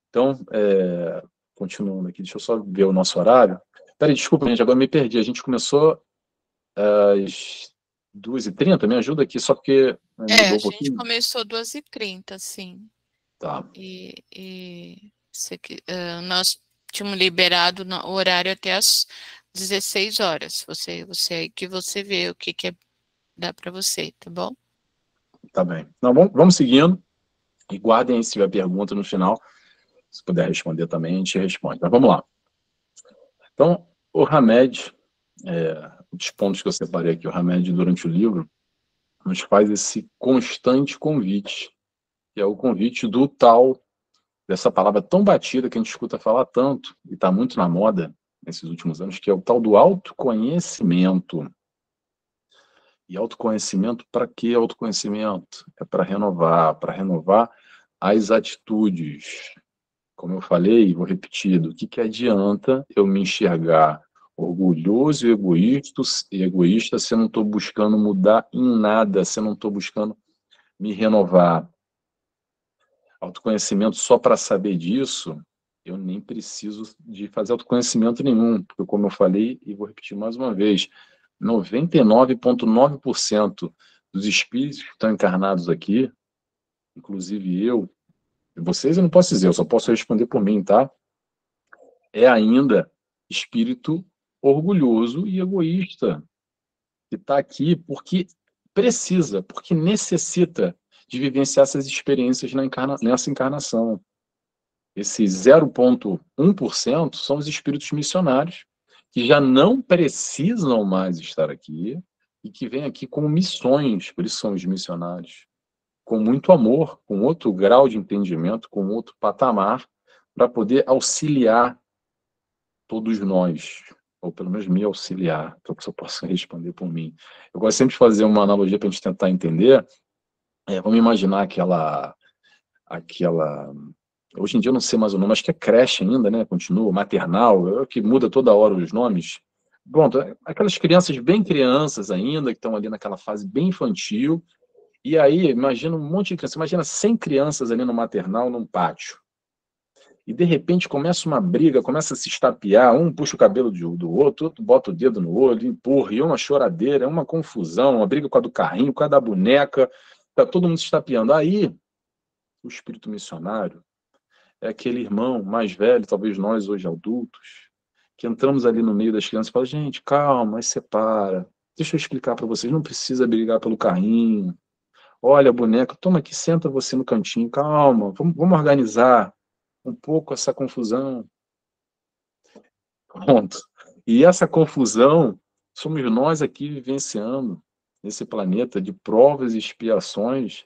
Então, é, continuando aqui, deixa eu só ver o nosso horário. Peraí, desculpa, gente, agora me perdi. A gente começou às 2h30, me ajuda aqui, só porque. É, a um gente começou às 2h30, sim. Tá. E, e uh, nós tínhamos liberado o horário até as 16 horas. Você, você aí que você vê o que, que é, dá para você, tá bom? Tá bem. Não, vamos, vamos seguindo. E guardem se tiver pergunta no final. Se puder responder também, a gente responde. Mas vamos lá. Então, o Hamed, é, os pontos que eu separei aqui, o Hamed durante o livro, nos faz esse constante convite, que é o convite do tal, dessa palavra tão batida que a gente escuta falar tanto, e está muito na moda nesses últimos anos, que é o tal do autoconhecimento. E autoconhecimento, para que autoconhecimento? É para renovar, para renovar as atitudes. Como eu falei, vou repetir, do que, que adianta eu me enxergar orgulhoso e egoísta, egoísta se eu não estou buscando mudar em nada, se eu não estou buscando me renovar. Autoconhecimento só para saber disso, eu nem preciso de fazer autoconhecimento nenhum, porque como eu falei, e vou repetir mais uma vez, 99,9% dos espíritos que estão encarnados aqui, inclusive eu, vocês eu não posso dizer, eu só posso responder por mim, tá? É ainda espírito orgulhoso e egoísta, que está aqui porque precisa, porque necessita de vivenciar essas experiências na encarna nessa encarnação. Esse 0,1% são os espíritos missionários, que já não precisam mais estar aqui e que vêm aqui com missões, por isso são os missionários, com muito amor, com outro grau de entendimento, com outro patamar, para poder auxiliar todos nós, ou pelo menos me auxiliar, para que eu possa responder por mim. Eu gosto sempre de fazer uma analogia para a gente tentar entender. É, vamos imaginar aquela, aquela. Hoje em dia eu não sei mais o nome, acho que é creche ainda, né? Continua, maternal, é que muda toda hora os nomes. Pronto, é, aquelas crianças bem crianças ainda, que estão ali naquela fase bem infantil. E aí, imagina um monte de crianças, imagina 100 crianças ali no maternal, num pátio. E de repente começa uma briga, começa a se estapear, um puxa o cabelo do outro, outro bota o dedo no olho, empurra, e uma choradeira, é uma confusão, uma briga com a do carrinho, com a da boneca, tá todo mundo se estapeando. Aí, o espírito missionário é aquele irmão mais velho, talvez nós hoje adultos, que entramos ali no meio das crianças e fala, gente, calma, separa, deixa eu explicar para vocês, não precisa brigar pelo carrinho, olha, boneca, toma aqui, senta você no cantinho, calma, vamos, vamos organizar, um pouco essa confusão. Pronto. E essa confusão somos nós aqui vivenciando nesse planeta de provas e expiações,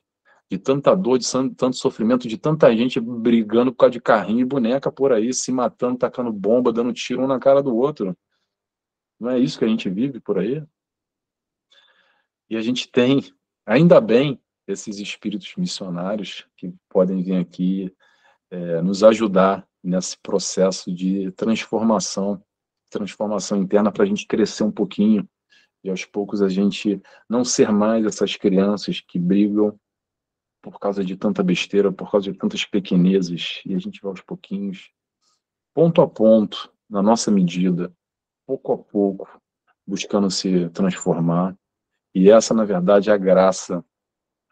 de tanta dor, de tanto sofrimento, de tanta gente brigando por causa de carrinho e boneca por aí, se matando, tacando bomba, dando tiro um na cara do outro. Não é isso que a gente vive por aí? E a gente tem, ainda bem, esses espíritos missionários que podem vir aqui é, nos ajudar nesse processo de transformação, transformação interna para a gente crescer um pouquinho e aos poucos a gente não ser mais essas crianças que brigam por causa de tanta besteira, por causa de tantas pequenezes, e a gente vai aos pouquinhos, ponto a ponto, na nossa medida, pouco a pouco, buscando se transformar. E essa, na verdade, é a graça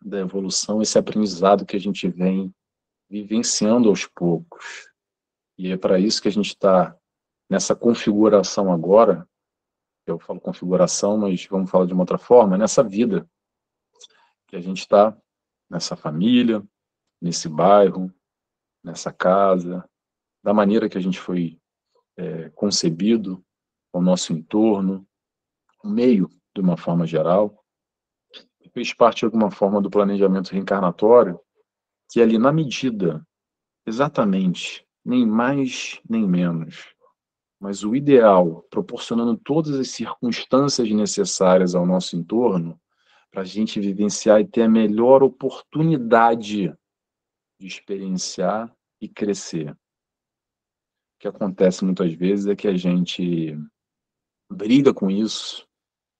da evolução, esse aprendizado que a gente vem vivenciando aos poucos. E é para isso que a gente está nessa configuração agora, eu falo configuração, mas vamos falar de uma outra forma, nessa vida. Que a gente está, nessa família, nesse bairro, nessa casa, da maneira que a gente foi é, concebido, o nosso entorno, o meio, de uma forma geral, fez parte de alguma forma do planejamento reencarnatório, que ali na medida, exatamente, nem mais nem menos, mas o ideal, proporcionando todas as circunstâncias necessárias ao nosso entorno, para a gente vivenciar e ter a melhor oportunidade de experienciar e crescer. O que acontece muitas vezes é que a gente briga com isso,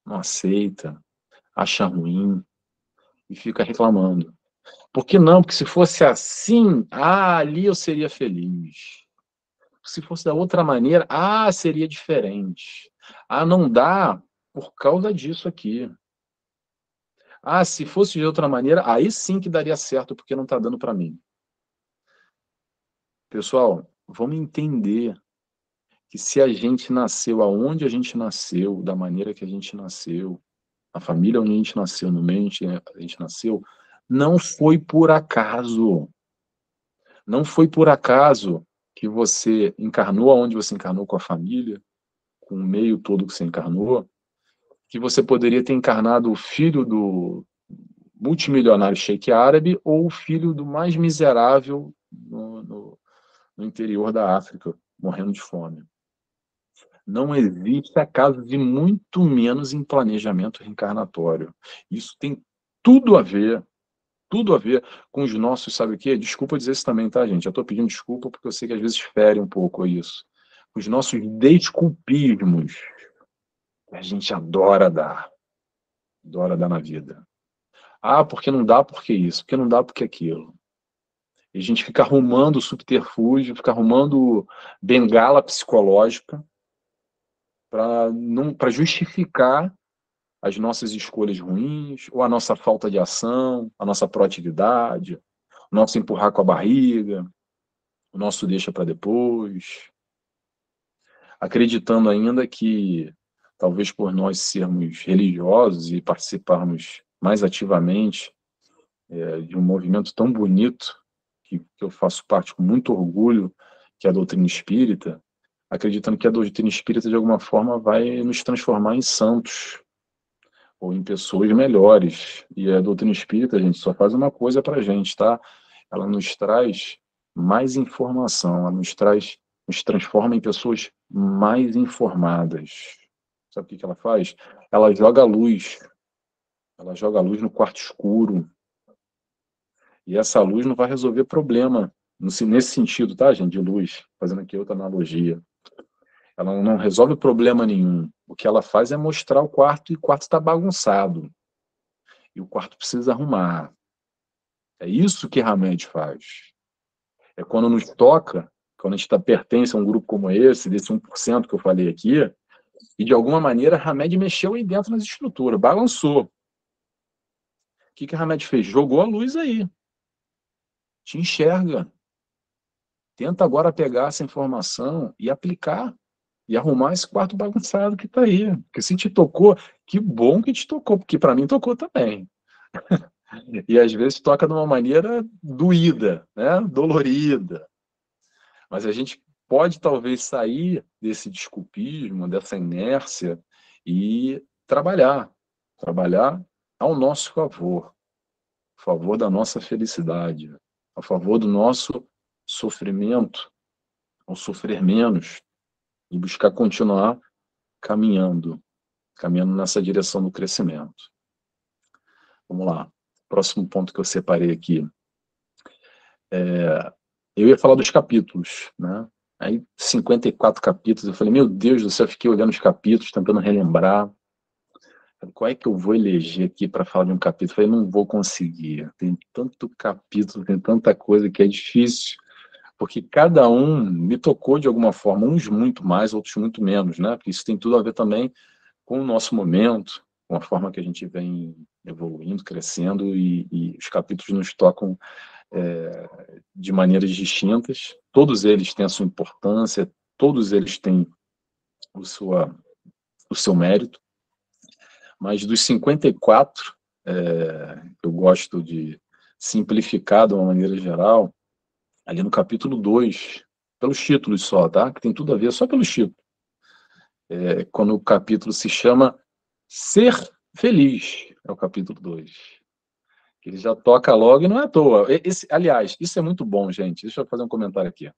não aceita, acha ruim e fica reclamando. Por que não? Porque se fosse assim, ah, ali eu seria feliz se fosse da outra maneira, ah, seria diferente. Ah, não dá por causa disso aqui. Ah, se fosse de outra maneira, aí sim que daria certo, porque não está dando para mim. Pessoal, vamos entender que se a gente nasceu aonde a gente nasceu, da maneira que a gente nasceu, a família onde a gente nasceu, no meio onde a gente nasceu, não foi por acaso. Não foi por acaso que você encarnou aonde você encarnou com a família, com o meio todo que você encarnou, que você poderia ter encarnado o filho do multimilionário sheik árabe ou o filho do mais miserável no, no, no interior da África, morrendo de fome. Não existe acaso de muito menos em planejamento reencarnatório. Isso tem tudo a ver tudo a ver com os nossos, sabe o quê? Desculpa dizer isso também, tá, gente? Já estou pedindo desculpa porque eu sei que às vezes fere um pouco isso. Os nossos desculpismos que a gente adora dar. Adora dar na vida. Ah, porque não dá porque isso, porque não dá porque aquilo. E a gente fica arrumando subterfúgio, fica arrumando bengala psicológica para justificar as nossas escolhas ruins, ou a nossa falta de ação, a nossa proatividade, o nosso empurrar com a barriga, o nosso deixa para depois. Acreditando ainda que, talvez por nós sermos religiosos e participarmos mais ativamente é, de um movimento tão bonito, que, que eu faço parte com muito orgulho, que é a doutrina espírita, acreditando que a doutrina espírita, de alguma forma, vai nos transformar em santos, ou em pessoas melhores. E a doutrina espírita, gente, só faz uma coisa para a gente, tá? Ela nos traz mais informação, ela nos traz, nos transforma em pessoas mais informadas. Sabe o que, que ela faz? Ela joga luz. Ela joga luz no quarto escuro. E essa luz não vai resolver problema nesse sentido, tá, gente? De luz, fazendo aqui outra analogia. Ela não resolve problema nenhum. O que ela faz é mostrar o quarto e o quarto está bagunçado. E o quarto precisa arrumar. É isso que Hamed faz. É quando nos toca, quando a gente tá, pertence a um grupo como esse, desse 1% que eu falei aqui, e de alguma maneira Hamed mexeu aí dentro nas estruturas, balançou. O que, que Hamed fez? Jogou a luz aí. Te enxerga. Tenta agora pegar essa informação e aplicar e arrumar esse quarto bagunçado que está aí. Porque se te tocou, que bom que te tocou, porque para mim tocou também. e às vezes toca de uma maneira doída, né? dolorida. Mas a gente pode talvez sair desse desculpismo, dessa inércia e trabalhar, trabalhar ao nosso favor, a favor da nossa felicidade, a favor do nosso sofrimento, ao sofrer menos, e buscar continuar caminhando, caminhando nessa direção do crescimento. Vamos lá. Próximo ponto que eu separei aqui. É, eu ia falar dos capítulos, né? Aí, 54 capítulos, eu falei, meu Deus do céu, fiquei olhando os capítulos, tentando relembrar. Qual é que eu vou eleger aqui para falar de um capítulo? Eu falei, não vou conseguir. Tem tanto capítulo, tem tanta coisa que é difícil porque cada um me tocou de alguma forma, uns muito mais, outros muito menos, né? Porque isso tem tudo a ver também com o nosso momento, com a forma que a gente vem evoluindo, crescendo, e, e os capítulos nos tocam é, de maneiras distintas. Todos eles têm a sua importância, todos eles têm o, sua, o seu mérito, mas dos 54, é, eu gosto de simplificar de uma maneira geral, ali no capítulo 2, pelos títulos só, tá? Que tem tudo a ver, só pelos títulos. É, quando o capítulo se chama Ser Feliz, é o capítulo 2. Ele já toca logo e não é à toa. Esse, aliás, isso é muito bom, gente. Deixa eu fazer um comentário aqui.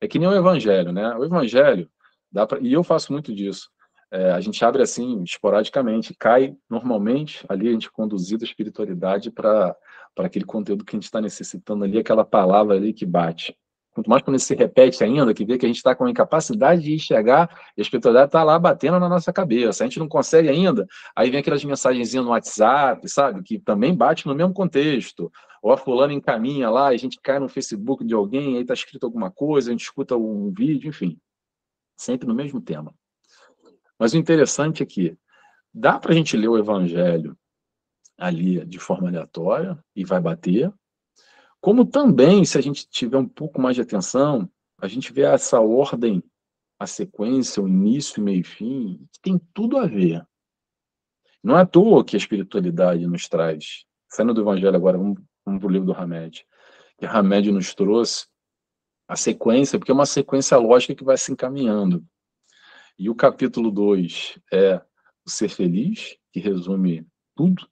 É que nem o evangelho, né? O evangelho, dá pra, e eu faço muito disso. É, a gente abre assim, esporadicamente, cai normalmente ali a gente conduzido a espiritualidade para aquele conteúdo que a gente está necessitando ali, aquela palavra ali que bate. Quanto mais quando se repete ainda, que vê que a gente está com a incapacidade de enxergar, e a espiritualidade está lá batendo na nossa cabeça. A gente não consegue ainda, aí vem aquelas mensagenzinhas no WhatsApp, sabe? Que também bate no mesmo contexto. Ou a fulana encaminha lá, a gente cai no Facebook de alguém, aí está escrito alguma coisa, a gente escuta um vídeo, enfim. Sempre no mesmo tema. Mas o interessante é que dá para a gente ler o Evangelho ali de forma aleatória e vai bater, como também, se a gente tiver um pouco mais de atenção, a gente vê essa ordem, a sequência, o início, meio e fim, que tem tudo a ver. Não é à toa que a espiritualidade nos traz. Saindo do Evangelho agora, vamos, para o livro do Hamed. Que Hamed nos trouxe a sequência, porque é uma sequência lógica que vai se encaminhando. E o capítulo 2 é o ser feliz, que resume tudo,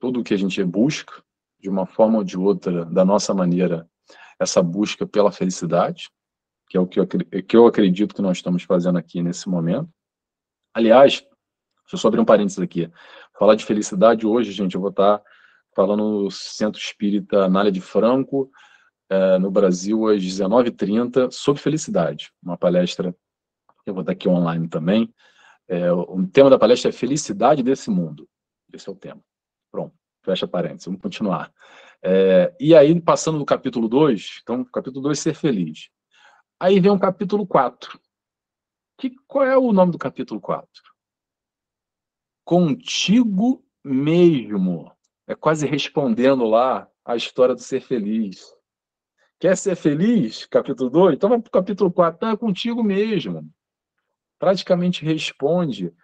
tudo o que a gente busca, de uma forma ou de outra, da nossa maneira, essa busca pela felicidade, que é o que eu, que eu acredito que nós estamos fazendo aqui nesse momento. Aliás, deixa eu só abrir um parênteses aqui. Falar de felicidade hoje, gente, eu vou estar falando no Centro Espírita Anália de Franco, é, no Brasil, às 19h30, sobre felicidade. Uma palestra eu vou estar aqui online também. É, o tema da palestra é Felicidade desse Mundo. Esse é o tema. Pronto. Fecha parênteses, vamos continuar. É, e aí, passando do capítulo 2, então, capítulo 2, ser feliz. Aí vem o capítulo 4. Que, qual é o nome do capítulo 4? Contigo mesmo. É quase respondendo lá a história do ser feliz. Quer ser feliz? Capítulo 2? Então vai para o capítulo 4. Então é contigo mesmo. Praticamente responde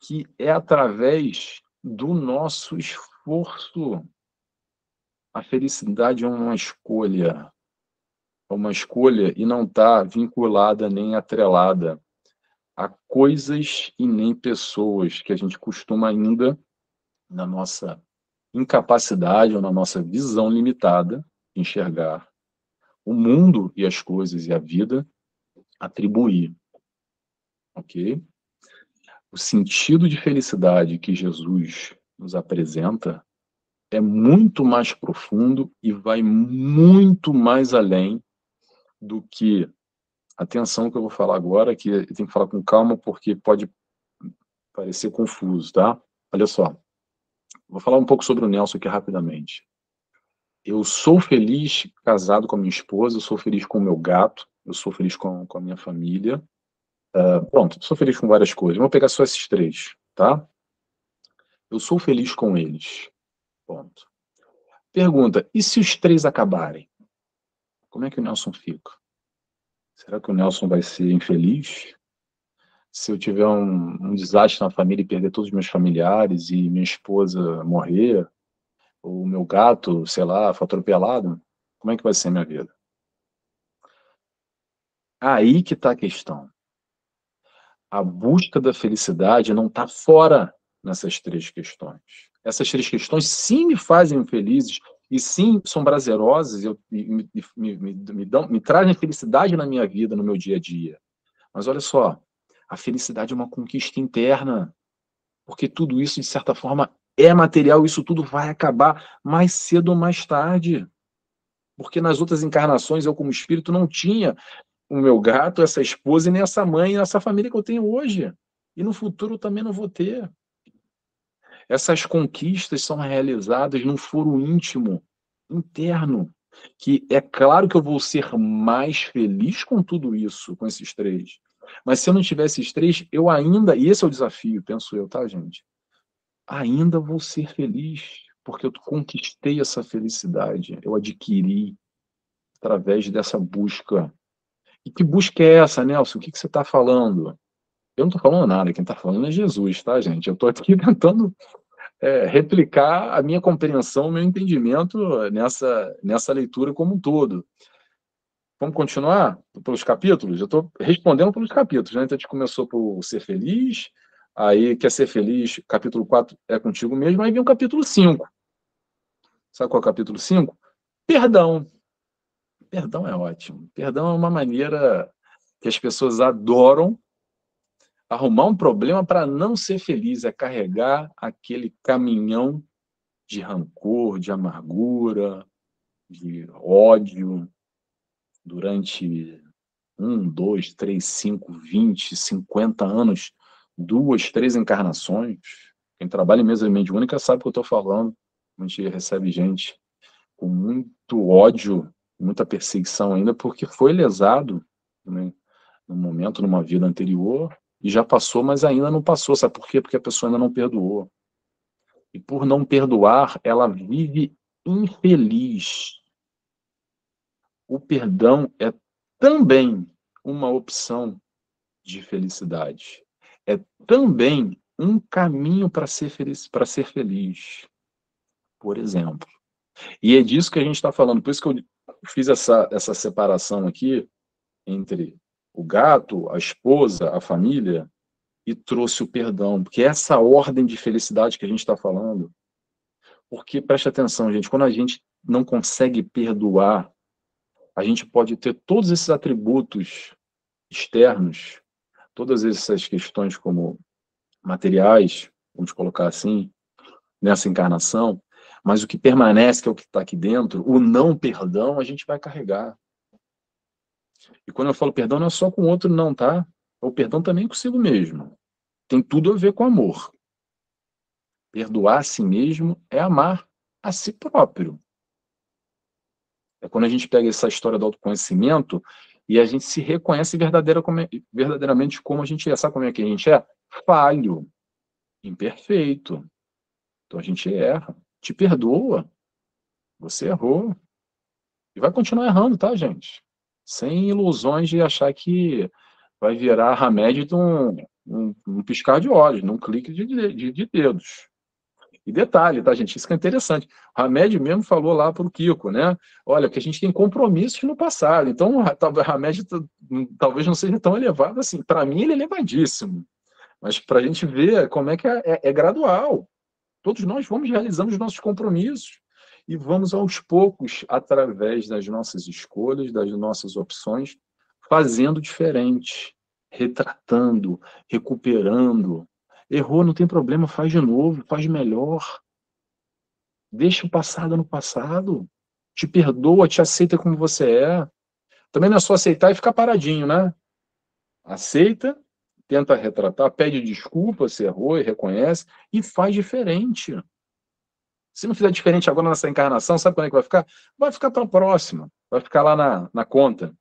que é através do nosso esforço. A felicidade é uma escolha. É uma escolha e não está vinculada nem atrelada a coisas e nem pessoas que a gente costuma ainda, na nossa incapacidade ou na nossa visão limitada, enxergar o mundo e as coisas e a vida, atribuir. Ok? O sentido de felicidade que Jesus nos apresenta é muito mais profundo e vai muito mais além do que atenção que eu vou falar agora, que tem que falar com calma porque pode parecer confuso, tá? Olha só. Vou falar um pouco sobre o Nelson aqui rapidamente. Eu sou feliz casado com a minha esposa, eu sou feliz com o meu gato, eu sou feliz com, com a minha família. Uh, pronto, sou feliz com várias coisas. Vou pegar só esses três, tá? Eu sou feliz com eles. Ponto. Pergunta: e se os três acabarem? Como é que o Nelson fica? Será que o Nelson vai ser infeliz? Se eu tiver um, um desastre na família e perder todos os meus familiares e minha esposa morrer, ou meu gato, sei lá, for atropelado, como é que vai ser minha vida? Aí que está a questão. A busca da felicidade não está fora nessas três questões. Essas três questões sim me fazem felizes e sim são prazerosas e, me, me, me, me, dão, me trazem felicidade na minha vida, no meu dia a dia. Mas olha só, a felicidade é uma conquista interna, porque tudo isso, de certa forma, é material, isso tudo vai acabar mais cedo ou mais tarde. Porque nas outras encarnações, eu, como espírito, não tinha o meu gato, essa esposa, e nem essa mãe, essa família que eu tenho hoje. E no futuro também não vou ter. Essas conquistas são realizadas num foro íntimo, interno, que é claro que eu vou ser mais feliz com tudo isso, com esses três. Mas se eu não tivesse esses três, eu ainda, e esse é o desafio, penso eu, tá, gente? ainda vou ser feliz, porque eu conquistei essa felicidade, eu adquiri através dessa busca. E que busca é essa, Nelson? O que, que você está falando? Eu não estou falando nada, quem está falando é Jesus, tá, gente? Eu estou aqui tentando é, replicar a minha compreensão, o meu entendimento nessa, nessa leitura como um todo. Vamos continuar pelos capítulos? Eu estou respondendo pelos capítulos. Né? Então, a gente começou por ser feliz, aí quer ser feliz, capítulo 4 é contigo mesmo, aí vem o capítulo 5. Sabe qual é o capítulo 5? Perdão. Perdão é ótimo. Perdão é uma maneira que as pessoas adoram arrumar um problema para não ser feliz, é carregar aquele caminhão de rancor, de amargura, de ódio, durante um, dois, três, cinco, vinte, cinquenta anos, duas, três encarnações. Quem trabalha em mesa mediúnica sabe o que eu estou falando. A gente recebe gente com muito ódio, muita perseguição ainda, porque foi lesado né, no momento, numa vida anterior, e já passou, mas ainda não passou. Sabe por quê? Porque a pessoa ainda não perdoou. E por não perdoar, ela vive infeliz o perdão é também uma opção de felicidade. É também um caminho para ser feliz, para ser feliz. Por exemplo. E é disso que a gente está falando. Por isso que eu fiz essa, essa separação aqui entre o gato, a esposa, a família e trouxe o perdão, porque é essa ordem de felicidade que a gente está falando. Porque preste atenção, gente, quando a gente não consegue perdoar a gente pode ter todos esses atributos externos, todas essas questões como materiais, vamos colocar assim, nessa encarnação, mas o que permanece, que é o que está aqui dentro, o não perdão, a gente vai carregar. E quando eu falo perdão, não é só com o outro, não, tá? O perdão também consigo mesmo. Tem tudo a ver com amor. Perdoar a si mesmo é amar a si próprio. É quando a gente pega essa história do autoconhecimento e a gente se reconhece verdadeira como, verdadeiramente como a gente é. Sabe como é que a gente é? Falho, imperfeito. Então a gente erra. Te perdoa. Você errou. E vai continuar errando, tá, gente? Sem ilusões de achar que vai virar remédio de um, um, um piscar de olhos, num clique de, de, de dedos. E detalhe, tá, gente? Isso que é interessante. O Hamed mesmo falou lá para o Kiko, né? Olha, que a gente tem compromissos no passado. Então, o Hamed talvez não seja tão elevado assim. Para mim, ele é elevadíssimo. Mas para a gente ver como é que é, é, é gradual. Todos nós vamos realizando os nossos compromissos e vamos aos poucos, através das nossas escolhas, das nossas opções, fazendo diferente, retratando, recuperando, Errou, não tem problema, faz de novo, faz melhor. Deixa o passado no passado. Te perdoa, te aceita como você é. Também não é só aceitar e ficar paradinho, né? Aceita, tenta retratar, pede desculpa se errou e reconhece e faz diferente. Se não fizer diferente agora nessa encarnação, sabe quando é que vai ficar? Vai ficar para a próxima, vai ficar lá na, na conta.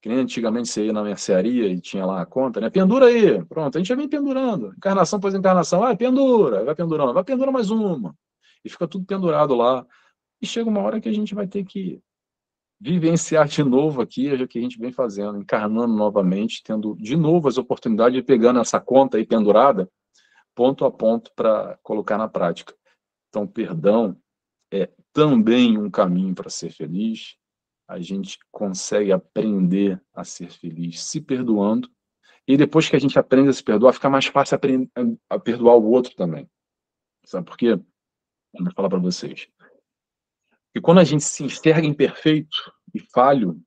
Que nem antigamente você ia na mercearia e tinha lá a conta, né? Pendura aí. Pronto, a gente já vem pendurando. Encarnação após encarnação. Ah, pendura, vai pendurando, vai pendura mais uma. E fica tudo pendurado lá. E chega uma hora que a gente vai ter que vivenciar de novo aqui o que a gente vem fazendo, encarnando novamente, tendo de novo as oportunidades de pegando essa conta aí pendurada, ponto a ponto para colocar na prática. Então, perdão é também um caminho para ser feliz, a gente consegue aprender a ser feliz se perdoando. E depois que a gente aprende a se perdoar, fica mais fácil aprender a perdoar o outro também. Sabe por quê? Vou falar para vocês. E quando a gente se enxerga imperfeito e falho,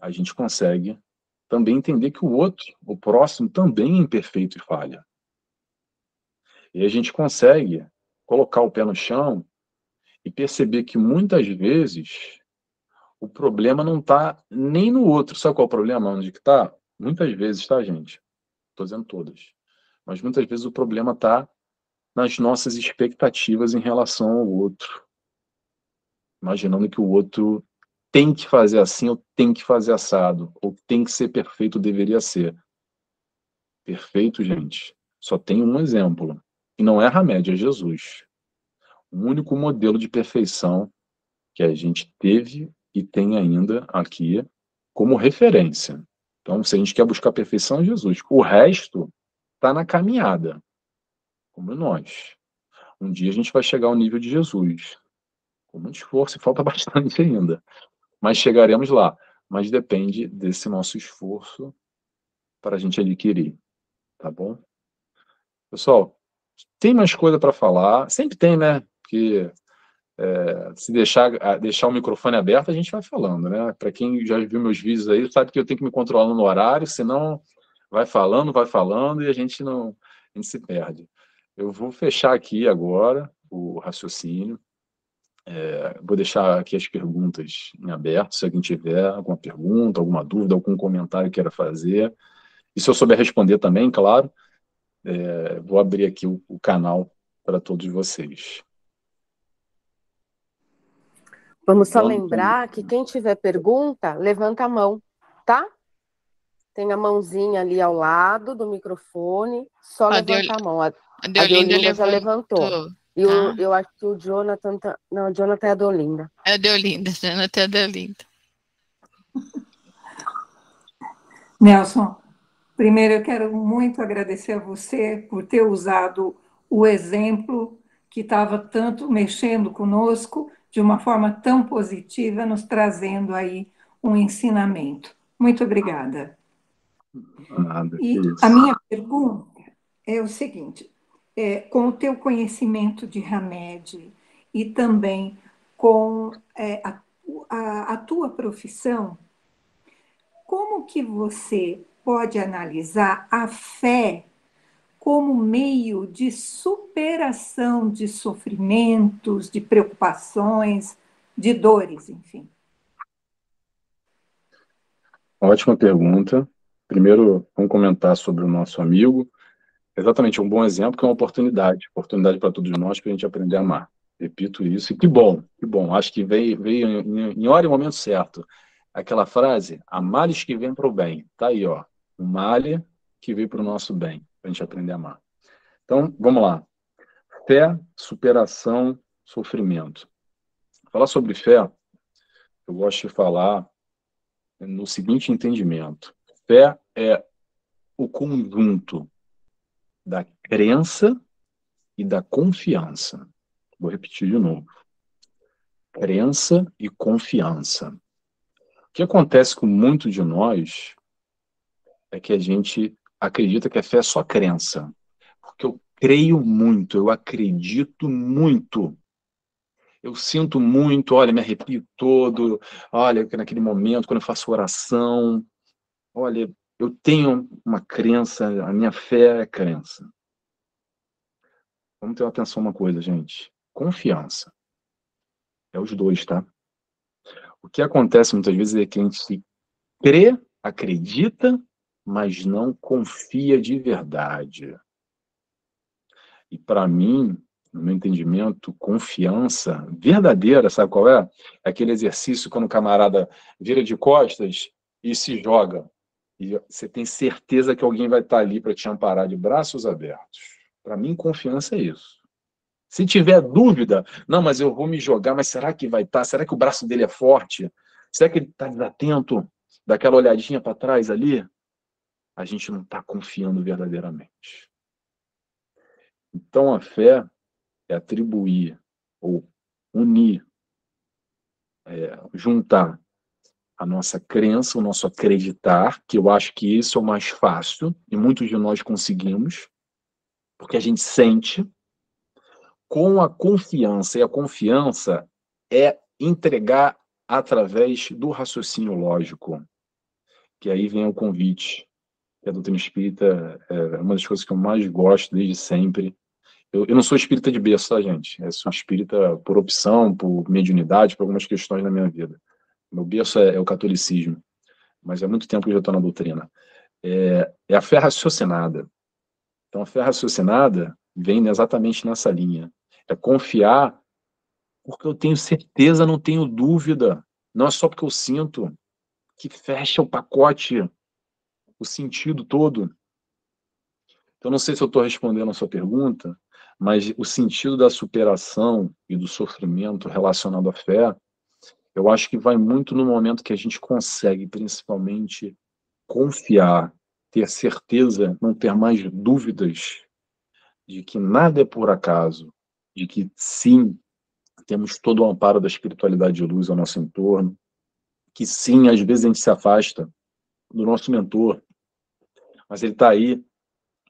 a gente consegue também entender que o outro, o próximo, também é imperfeito e falha. E a gente consegue colocar o pé no chão e perceber que muitas vezes o problema não está nem no outro. Sabe qual é o problema? Onde que está? Muitas vezes, tá, gente? Estou dizendo todas. Mas muitas vezes o problema está nas nossas expectativas em relação ao outro. Imaginando que o outro tem que fazer assim, ou tem que fazer assado, ou tem que ser perfeito, deveria ser. Perfeito, gente. Só tem um exemplo. E não é Hamed, é Jesus. O único modelo de perfeição que a gente teve e tem ainda aqui como referência. Então, se a gente quer buscar perfeição, é Jesus. O resto está na caminhada, como nós. Um dia a gente vai chegar ao nível de Jesus. Com muito esforço, e falta bastante ainda. Mas chegaremos lá. Mas depende desse nosso esforço para a gente adquirir. Tá bom? Pessoal, tem mais coisa para falar. Sempre tem, né? Que é, se deixar, deixar o microfone aberto, a gente vai falando, né? Para quem já viu meus vídeos aí, sabe que eu tenho que me controlar no horário, senão vai falando, vai falando e a gente não a gente se perde. Eu vou fechar aqui agora o raciocínio. É, vou deixar aqui as perguntas em aberto, se alguém tiver alguma pergunta, alguma dúvida, algum comentário queira fazer. E se eu souber responder também, claro, é, vou abrir aqui o, o canal para todos vocês. Vamos só lembrar que quem tiver pergunta, levanta a mão, tá? Tem a mãozinha ali ao lado do microfone, só a levanta Deol... a mão. A, a Deolinda, a Deolinda já levantou. E tá. o, eu acho que o Jonathan. Tá... Não, o Jonathan é a Deolinda. É a Deolinda, Jonathan é a Deolinda. Nelson, primeiro eu quero muito agradecer a você por ter usado o exemplo que estava tanto mexendo conosco de uma forma tão positiva, nos trazendo aí um ensinamento. Muito obrigada. Nada, e a minha pergunta é o seguinte: é, com o teu conhecimento de Hamed e também com é, a, a, a tua profissão, como que você pode analisar a fé como meio de superação de sofrimentos, de preocupações, de dores, enfim? Ótima pergunta. Primeiro, vamos comentar sobre o nosso amigo. Exatamente, um bom exemplo que é uma oportunidade, oportunidade para todos nós para a gente aprender a amar. Repito isso, e que bom, que bom. Acho que veio, veio em, em hora e momento certo. Aquela frase, a males que vem para o bem. Tá aí, ó. O male que veio para o nosso bem para a gente aprender a amar. Então, vamos lá. Fé, superação, sofrimento. Falar sobre fé, eu gosto de falar no seguinte entendimento: fé é o conjunto da crença e da confiança. Vou repetir de novo. Crença e confiança. O que acontece com muito de nós é que a gente acredita que a fé é só crença. Porque eu creio muito, eu acredito muito. Eu sinto muito, olha, me arrepio todo, olha, naquele momento, quando eu faço oração, olha, eu tenho uma crença, a minha fé é crença. Vamos ter atenção uma coisa, gente. Confiança. É os dois, tá? O que acontece muitas vezes é que a gente crê, acredita, mas não confia de verdade. E para mim, no meu entendimento, confiança verdadeira, sabe qual é? É aquele exercício quando o camarada vira de costas e se joga. E você tem certeza que alguém vai estar ali para te amparar de braços abertos. Para mim, confiança é isso. Se tiver dúvida, não, mas eu vou me jogar, mas será que vai estar? Será que o braço dele é forte? Será que ele está desatento? Daquela olhadinha para trás ali? a gente não está confiando verdadeiramente. Então a fé é atribuir ou unir, é, juntar a nossa crença, o nosso acreditar, que eu acho que isso é o mais fácil, e muitos de nós conseguimos, porque a gente sente, com a confiança, e a confiança é entregar através do raciocínio lógico, que aí vem o convite que a doutrina espírita é uma das coisas que eu mais gosto desde sempre. Eu, eu não sou espírita de berço, tá, gente? Eu sou espírita por opção, por mediunidade, por algumas questões na minha vida. Meu berço é, é o catolicismo, mas há muito tempo que eu já estou na doutrina. É, é a fé raciocinada. Então, a fé raciocinada vem exatamente nessa linha. É confiar porque eu tenho certeza, não tenho dúvida. Não é só porque eu sinto que fecha o pacote o sentido todo. Então, não sei se eu estou respondendo a sua pergunta, mas o sentido da superação e do sofrimento relacionado à fé, eu acho que vai muito no momento que a gente consegue, principalmente, confiar, ter certeza, não ter mais dúvidas de que nada é por acaso, de que sim, temos todo o amparo da espiritualidade de luz ao nosso entorno, que sim, às vezes a gente se afasta do nosso mentor, mas ele está aí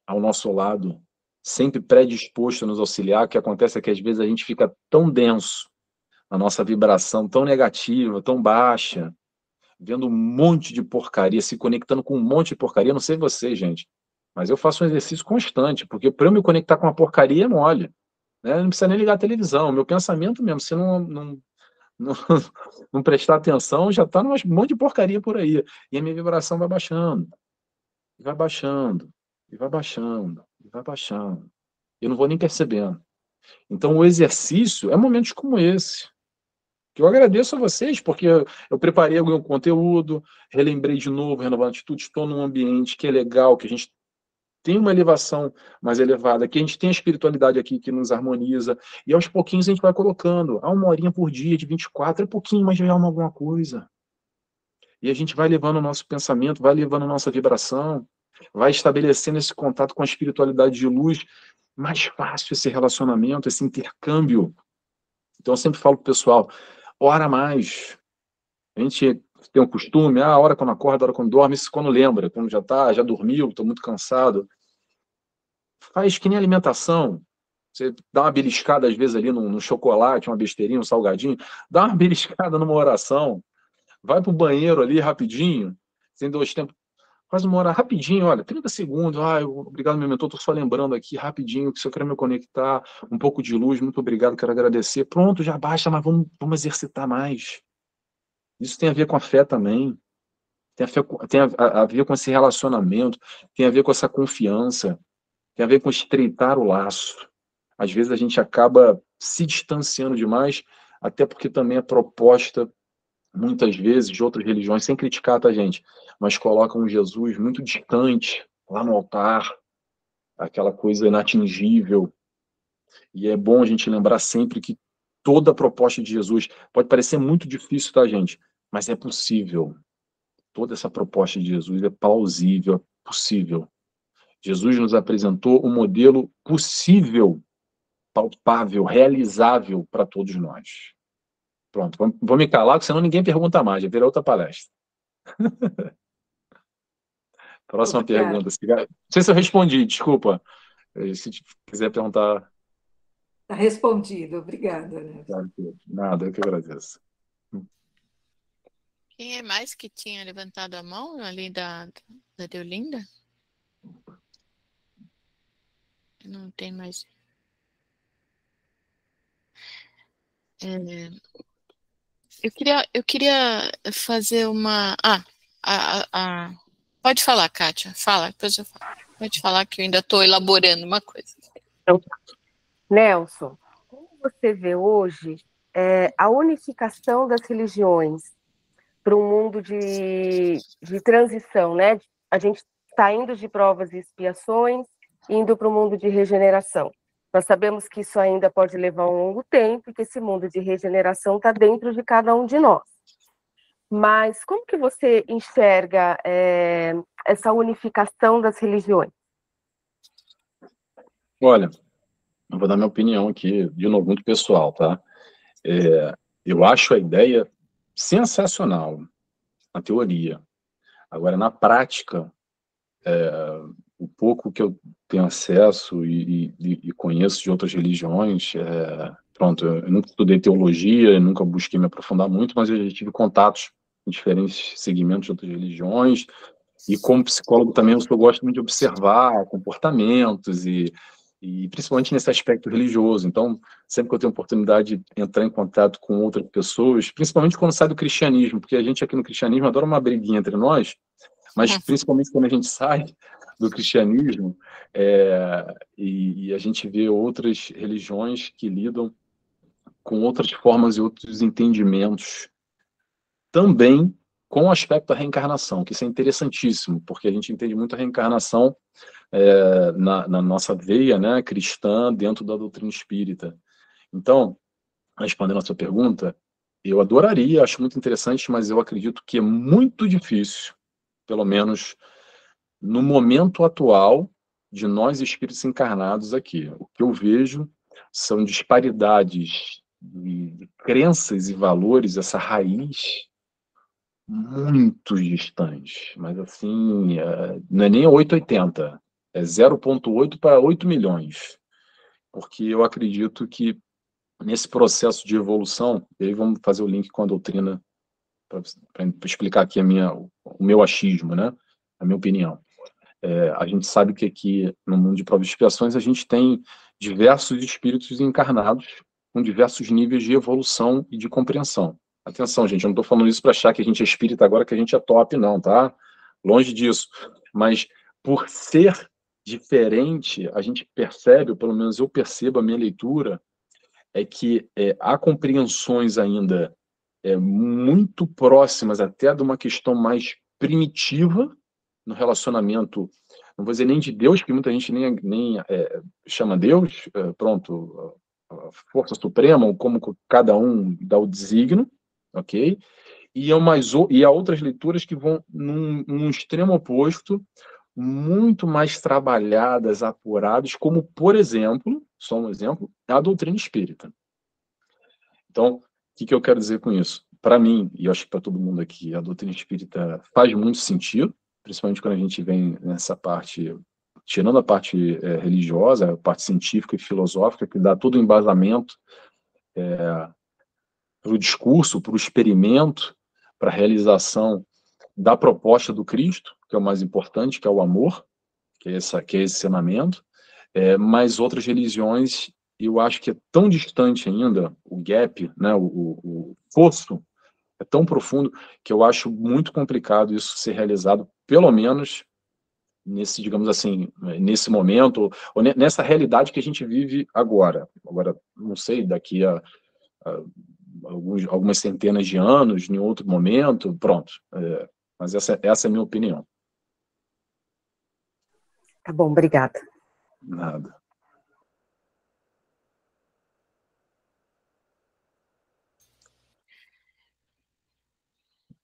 ao nosso lado, sempre predisposto a nos auxiliar. O que acontece é que às vezes a gente fica tão denso, a nossa vibração tão negativa, tão baixa, vendo um monte de porcaria, se conectando com um monte de porcaria. Não sei você, gente, mas eu faço um exercício constante, porque para eu me conectar com uma porcaria é mole. Né? Não precisa nem ligar a televisão. Meu pensamento mesmo, se não, não, não, não prestar atenção, já está um monte de porcaria por aí. E a minha vibração vai baixando, vai baixando, e vai baixando, e vai baixando. Eu não vou nem percebendo. Então, o exercício é momentos como esse. Que eu agradeço a vocês, porque eu, preparei algum conteúdo, relembrei de novo, renovando atitude, estou num ambiente que é legal, que a gente tem uma elevação mais elevada, que a gente tem a espiritualidade aqui que nos harmoniza, e aos pouquinhos a gente vai colocando, há uma horinha por dia, de 24, é pouquinho, mas já é alguma coisa. E a gente vai levando o nosso pensamento, vai levando a nossa vibração, vai estabelecendo esse contato com a espiritualidade de luz, mais fácil esse relacionamento, esse intercâmbio. Então eu sempre falo pro pessoal, ora mais. A gente tem um costume, ah, a hora quando acorda, a hora quando dorme, isso quando lembra, quando já tá, já dormiu, estou muito cansado. Faz que nem alimentação. Você dá uma beliscada, às vezes, ali no, chocolate, uma besteirinha, um salgadinho, dá uma beliscada numa oração, vai para o banheiro ali rapidinho, sem dois tempos, faz uma hora rapidinho, olha, 30 segundos, ah, obrigado, meu mentor, estou só lembrando aqui rapidinho que se eu quero me conectar, um pouco de luz, muito obrigado, quero agradecer. Pronto, já baixa, mas vamos, vamos exercitar mais. Isso tem a ver com a fé também. Tem, a, fé, tem a, a, ver com esse relacionamento, tem a ver com essa confiança, tem a ver com estreitar o laço. Às vezes a gente acaba se distanciando demais, até porque também a proposta, muitas vezes, de outras religiões, sem criticar, tá, gente? Mas colocam Jesus muito distante, lá no altar, aquela coisa inatingível. E é bom a gente lembrar sempre que toda a proposta de Jesus pode parecer muito difícil, tá, gente? Mas é possível. Toda essa proposta de Jesus é plausível, é possível. Jesus nos apresentou um modelo possível, palpável, realizável para todos nós. Pronto, vou me calar, porque senão ninguém pergunta mais, já virou outra palestra. Próxima Obrigada. pergunta. Não sei se eu respondi, desculpa. Eh, se quiser perguntar. Está respondido, obrigada. Nada, eu que agradeço. Quem é mais que tinha levantado a mão ali da, da Deolinda? Não tem mais. É, eu queria, eu queria fazer uma. Ah, a, a, a, pode falar, Kátia. Fala, depois eu falo. Pode falar que eu ainda estou elaborando uma coisa. Então, Nelson, como você vê hoje é, a unificação das religiões para um mundo de, de transição, né? A gente está indo de provas e expiações, indo para o mundo de regeneração. Nós sabemos que isso ainda pode levar um longo tempo e que esse mundo de regeneração está dentro de cada um de nós. Mas como que você enxerga é, essa unificação das religiões? Olha, eu vou dar minha opinião aqui, de novo, muito pessoal, tá? É, eu acho a ideia sensacional na teoria. Agora, na prática, é, o pouco que eu tenho acesso e, e, e conheço de outras religiões, é, pronto, eu nunca estudei teologia, nunca busquei me aprofundar muito, mas eu já tive contatos em diferentes segmentos de outras religiões, e como psicólogo também eu gosto muito de observar comportamentos e e principalmente nesse aspecto religioso. Então, sempre que eu tenho oportunidade de entrar em contato com outras pessoas, principalmente quando sai do cristianismo, porque a gente aqui no cristianismo adora uma briguinha entre nós, mas principalmente quando a gente sai do cristianismo é, e, e, a gente vê outras religiões que lidam com outras formas e outros entendimentos também com o aspecto da reencarnação, que isso é interessantíssimo, porque a gente entende muito a reencarnação é, na, na, nossa veia né, cristã dentro da doutrina espírita. Então, respondendo a sua pergunta, eu adoraria, acho muito interessante, mas eu acredito que é muito difícil, pelo menos no momento atual de nós espíritos encarnados aqui. O que eu vejo são disparidades de crenças e valores, essa raiz muito distantes, mas assim, é, não é nem 880, é 0,8 para 8 milhões, porque eu acredito que nesse processo de evolução, e aí vamos fazer o link com a doutrina para explicar aqui a minha, meu achismo, né? a minha opinião. É, a gente sabe que aqui no mundo de provas e expiações a gente tem diversos espíritos encarnados com diversos níveis de evolução e de compreensão. Atenção, gente, eu não estou falando isso para achar que a gente é espírita agora, que a gente é top, não, tá? Longe disso. Mas por ser diferente, a gente percebe, ou pelo menos eu percebo a minha leitura, é que é, há compreensões ainda é, muito próximas até de uma questão mais primitiva no relacionamento, não vou dizer nem de Deus, porque muita gente nem, nem é, chama Deus, é, pronto, a força suprema, ou como cada um dá o designo, ok? E há, mais, e há outras leituras que vão num, num extremo oposto, muito mais trabalhadas, apuradas, como, por exemplo, só um exemplo, a doutrina espírita. Então, que, que eu quero dizer com isso? Para mim, e acho que para todo mundo aqui, a doutrina espírita faz muito sentido, principalmente quando a gente vem nessa parte, tirando a parte é, religiosa, a parte científica e filosófica, que dá todo o embasamento é, para o discurso, para o experimento, para a realização da proposta do Cristo, que é o mais importante, que é o amor, que é, essa, que é esse ensinamento, é, mas outras religiões, eu acho que é tão distante ainda, o gap, né, o, o, o fosso, é tão profundo, que eu acho muito complicado isso ser realizado, pelo menos nesse, digamos assim, nesse momento, ou nessa realidade que a gente vive agora. Agora, não sei, daqui a, a alguns, algumas centenas de anos, em outro momento, pronto. É, mas essa, essa é a minha opinião. Tá bom, obrigada. Nada.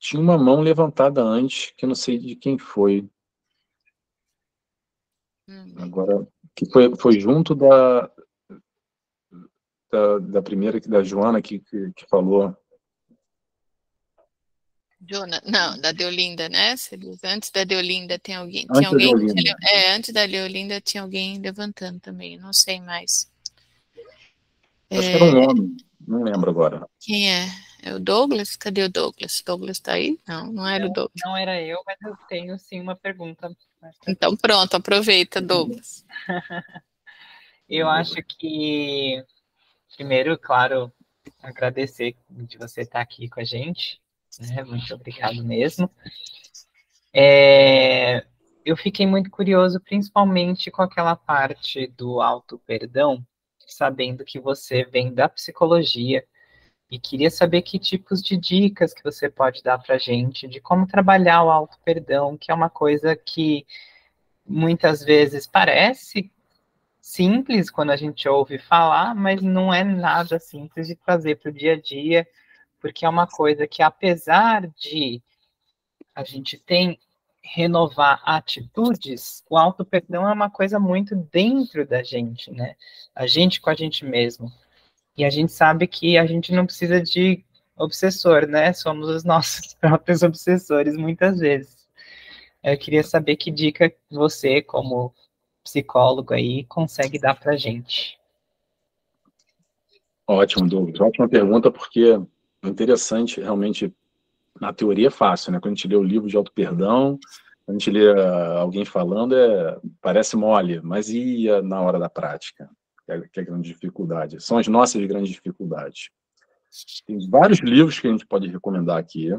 Tinha uma mão levantada antes, que eu não sei de quem foi. Hum. Agora, que foi, foi junto da, da, da primeira, da Joana, que, que, que falou. Jona, não, da Deolinda, né? Antes da Deolinda tem alguém. Antes tinha alguém tinha, é, antes da Deolinda tinha alguém levantando também, não sei mais. Acho é, que era um é. homem, não lembro agora. Quem é? É o Douglas? Cadê o Douglas? Douglas tá aí? Não, não era não, o Douglas. Não era eu, mas eu tenho sim uma pergunta. Então pronto, aproveita, Douglas. eu acho que primeiro, claro, agradecer de você estar aqui com a gente. Né? Muito obrigado mesmo. É, eu fiquei muito curioso, principalmente com aquela parte do auto-perdão, sabendo que você vem da psicologia e queria saber que tipos de dicas que você pode dar para gente de como trabalhar o auto-perdão, que é uma coisa que muitas vezes parece simples quando a gente ouve falar, mas não é nada simples de trazer para o dia a dia, porque é uma coisa que, apesar de a gente tem renovar atitudes, o auto-perdão é uma coisa muito dentro da gente, né? A gente com a gente mesmo. E a gente sabe que a gente não precisa de obsessor, né? Somos os nossos próprios obsessores muitas vezes. Eu queria saber que dica você, como psicólogo aí consegue dar para gente? Ótimo, Douglas. Ótima pergunta, porque é interessante, realmente, na teoria é fácil, né? Quando a gente lê o livro de auto-perdão, quando a gente lê uh, alguém falando, é, parece mole, mas e na hora da prática? Que é, que é a grande dificuldade. São as nossas grandes dificuldades. Tem vários livros que a gente pode recomendar aqui,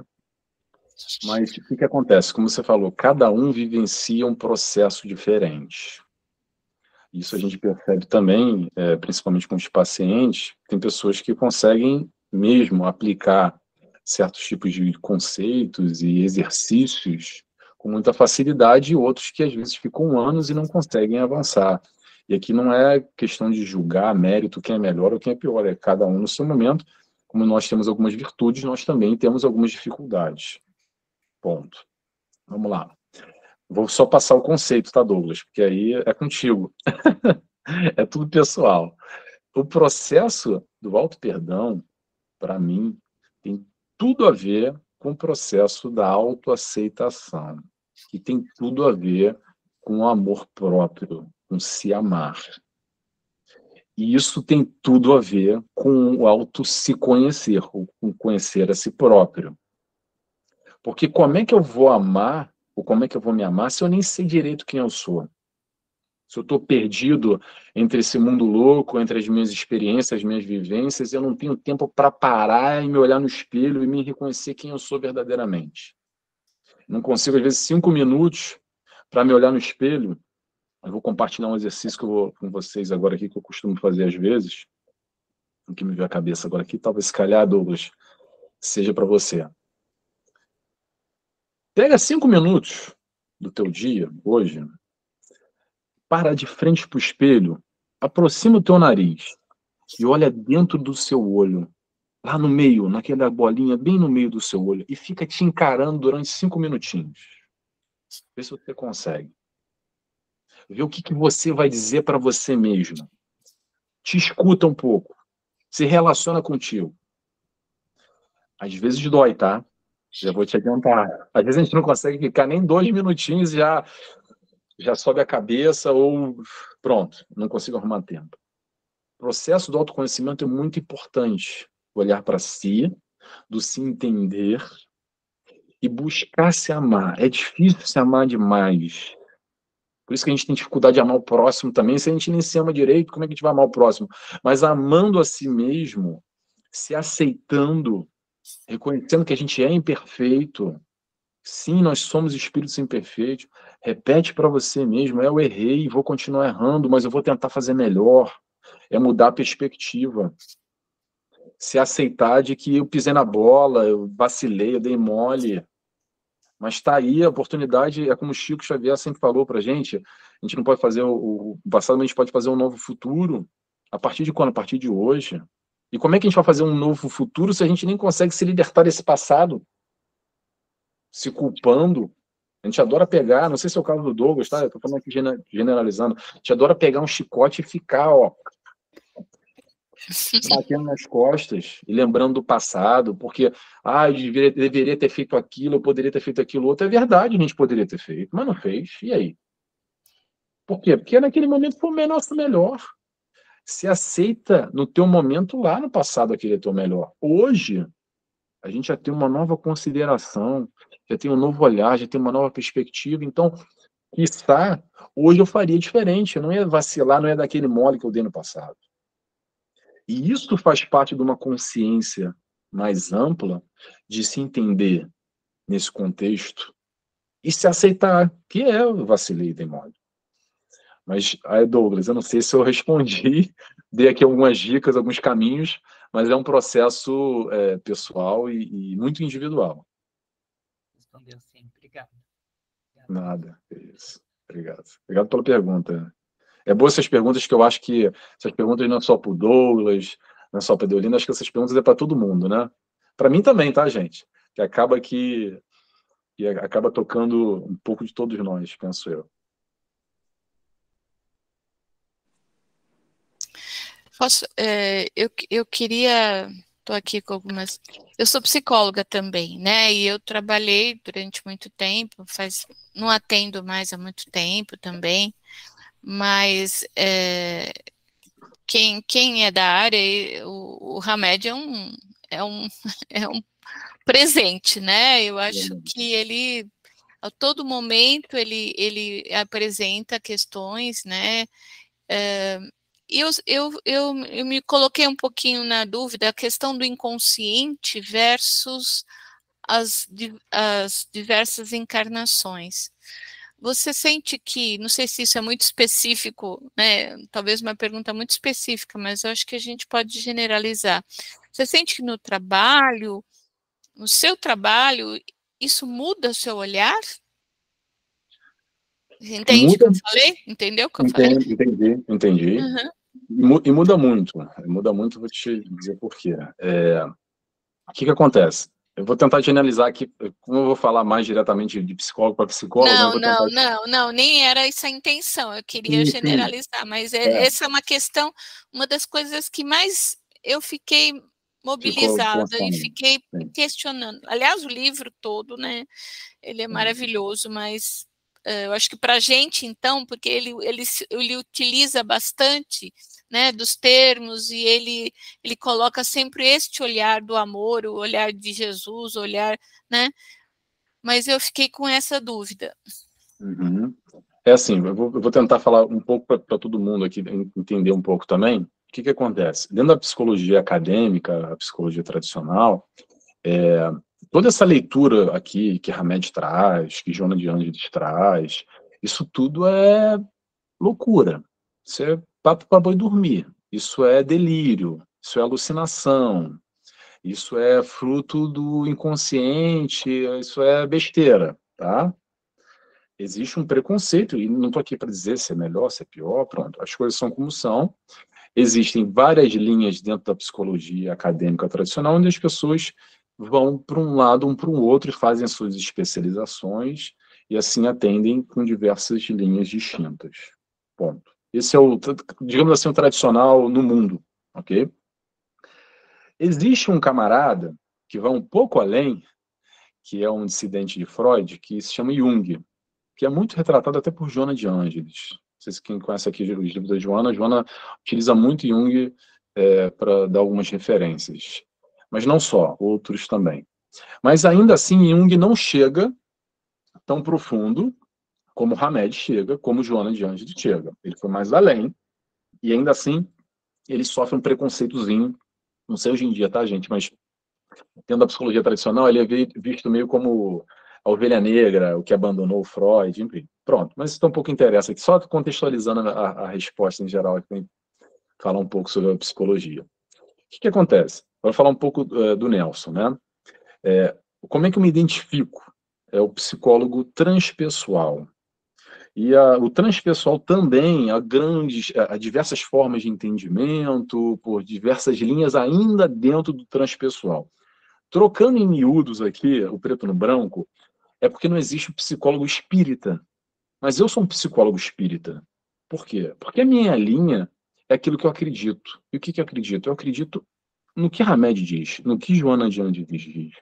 mas o que, que acontece? Como você falou, cada um vivencia um processo diferente. Isso a gente percebe também, é, principalmente com os pacientes, tem pessoas que conseguem mesmo aplicar certos tipos de conceitos e exercícios com muita facilidade e outros que às vezes ficam anos e não conseguem avançar. E aqui não é questão de julgar mérito quem é melhor ou quem é pior, é cada um no seu momento. Como nós temos algumas virtudes, nós também temos algumas dificuldades. Ponto. Vamos lá. Vou só passar o conceito, tá, Douglas? Porque aí é contigo. é tudo pessoal. O processo do auto-perdão, para mim, tem tudo a ver com o processo da autoaceitação, que tem tudo a ver com o amor próprio, com se amar. E isso tem tudo a ver com o auto se conhecer, com conhecer a si próprio. Porque como é que eu vou amar, ou como é que eu vou me amar, se eu nem sei direito quem eu sou? Se eu estou perdido entre esse mundo louco, entre as minhas experiências, as minhas vivências, eu não tenho tempo para parar e me olhar no espelho e me reconhecer quem eu sou verdadeiramente. Não consigo, às vezes, cinco minutos para me olhar no espelho. Eu vou compartilhar um exercício que eu vou com vocês agora aqui, que eu costumo fazer às vezes. O que me veio à cabeça agora aqui, talvez, se calhar, Douglas, seja para você. Pega cinco minutos do teu dia, hoje, para de frente para o espelho, aproxima o teu nariz e olha dentro do seu olho, lá no meio, naquela bolinha bem no meio do seu olho, e fica te encarando durante cinco minutinhos. Vê se você consegue. Vê o que, que você vai dizer para você mesmo. Te escuta um pouco. Se relaciona contigo. Às vezes dói, tá? Já vou te adiantar. Às vezes a gente não consegue ficar nem dois minutinhos e já já sobe a cabeça ou pronto, não consigo arrumar tempo. O processo do autoconhecimento é muito importante. Olhar para si, do se entender e buscar se amar. É difícil se amar demais. Por isso que a gente tem dificuldade de amar o próximo também. Se a gente nem se ama direito, como é que a gente vai amar o próximo? Mas amando a si mesmo, se aceitando, reconhecendo que a gente é imperfeito, Sim, nós somos espíritos imperfeitos. Repete para você mesmo: eu errei, vou continuar errando, mas eu vou tentar fazer melhor. É mudar a perspectiva. Se aceitar de que eu pisei na bola, eu vacilei, eu dei mole. Mas está aí a oportunidade, é como o Chico Xavier sempre falou para a gente: a gente não pode fazer o, passado, mas a gente pode fazer um novo futuro. A partir de quando? A partir de hoje. E como é que a gente vai fazer um novo futuro se a gente nem consegue se libertar desse passado? se culpando. A gente adora pegar, não sei se é o caso do Douglas, tá? Eu tô falando aqui generalizando. A gente adora pegar um chicote e ficar, ó, batendo nas costas e lembrando do passado, porque, ah, eu deveria, deveria ter feito aquilo, eu poderia ter feito aquilo outro. É verdade, a gente poderia ter feito, mas não fez. E aí? Por quê? Porque naquele momento foi o nosso melhor. Se aceita no teu momento lá no passado aquele teu melhor. Hoje, a gente já tem uma nova consideração, já tem um novo olhar, já tem uma nova perspectiva. Então, está hoje eu faria diferente, eu não ia vacilar, não ia daquele mole que eu dei no passado. E isso faz parte de uma consciência mais ampla de se entender nesse contexto e se aceitar que é eu vacilei mole. Mas, aí, Douglas, eu não sei se eu respondi, dei aqui algumas dicas, alguns caminhos, mas é um processo é, pessoal e, e, muito individual. Respondeu sim, obrigado. Nada, é isso. Obrigado. Obrigado pela pergunta. É boa essas perguntas que eu acho que essas perguntas não é só para o Douglas, não é só para Deolina, acho que essas perguntas é para todo mundo, né? Para mim também, tá, gente? Que acaba que, que acaba tocando um pouco de todos nós, penso eu. Posso, é, eu, eu queria, estou aqui com algumas, eu sou psicóloga também, né, e eu trabalhei durante muito tempo, faz, não atendo mais há muito tempo também, mas é, quem, quem é da área, o, o Hamed é um, é um, é um presente, né, eu acho que ele, a todo momento, ele, ele apresenta questões, né, é, eu, eu, eu, eu me coloquei um pouquinho na dúvida a questão do inconsciente versus as, as diversas encarnações. Você sente que, não sei se isso é muito específico, né? Talvez uma pergunta muito específica, mas eu acho que a gente pode generalizar. Você sente que no trabalho no seu trabalho, isso muda o seu olhar? Entende o que eu falei? Entendeu o que eu entendi, falei? Entendi, entendi. Uhum. E muda muito, muda muito, vou te dizer por quê. É, o que, que acontece? Eu vou tentar generalizar aqui, como eu vou falar mais diretamente de psicólogo para psicólogo. Não, não, tentar... não, não, nem era essa a intenção, eu queria sim, generalizar, sim. mas é, é. essa é uma questão, uma das coisas que mais eu fiquei mobilizada e fiquei sim. questionando. Aliás, o livro todo, né, ele é maravilhoso, mas uh, eu acho que para a gente, então, porque ele, ele, ele utiliza bastante né, dos termos e ele ele coloca sempre este olhar do amor, o olhar de Jesus, o olhar, né? Mas eu fiquei com essa dúvida. Uhum. É assim, eu vou, eu vou, tentar falar um pouco para todo mundo aqui entender um pouco também. O que, que acontece? Dentro da psicologia acadêmica, a psicologia tradicional, é, toda essa leitura aqui que Hamed traz, que Joana de Angelis traz, isso tudo é loucura. Isso é para boi dormir. Isso é delírio, isso é alucinação, isso é fruto do inconsciente, isso é besteira, tá? Existe um preconceito, e não estou aqui para dizer se é melhor, se é pior, pronto, as coisas são como são. Existem várias linhas dentro da psicologia acadêmica tradicional, onde as pessoas vão para um lado, um para o outro, e fazem suas especializações, e assim atendem com diversas linhas distintas. Ponto. Esse é o, digamos assim, o tradicional no mundo, ok? Existe um camarada que vai um pouco além, que é um dissidente de Freud, que se chama Jung, que é muito retratado até por Joana de Ângeles. Não sei se quem conhece aqui os livros da Joana, Joana utiliza muito Jung é, para dar algumas referências. Mas não só, outros também. Mas ainda assim, Jung não chega tão profundo como Hamed chega, como Joana de Anjos chega. Ele foi mais além, e ainda assim, ele sofre um preconceitozinho, não sei hoje em dia, tá, gente, mas tendo a psicologia tradicional, ele é visto meio como a ovelha negra, o que abandonou o Freud, enfim. Pronto, mas isso um pouco interessa aqui, só contextualizando a, a resposta em geral, aqui, falar um pouco sobre a psicologia. O que, que acontece? Vou falar um pouco uh, do Nelson, né? É, como é que eu me identifico? É o psicólogo transpessoal. E a, o transpessoal também, há grandes, há diversas formas de entendimento, por diversas linhas ainda dentro do transpessoal. Trocando em miúdos aqui, o preto no branco, é porque não existe psicólogo espírita. Mas eu sou um psicólogo espírita. Por quê? Porque a minha linha é aquilo que eu acredito. E o que, que eu acredito? Eu acredito no que Hamed diz, no que Joana de Andes diz,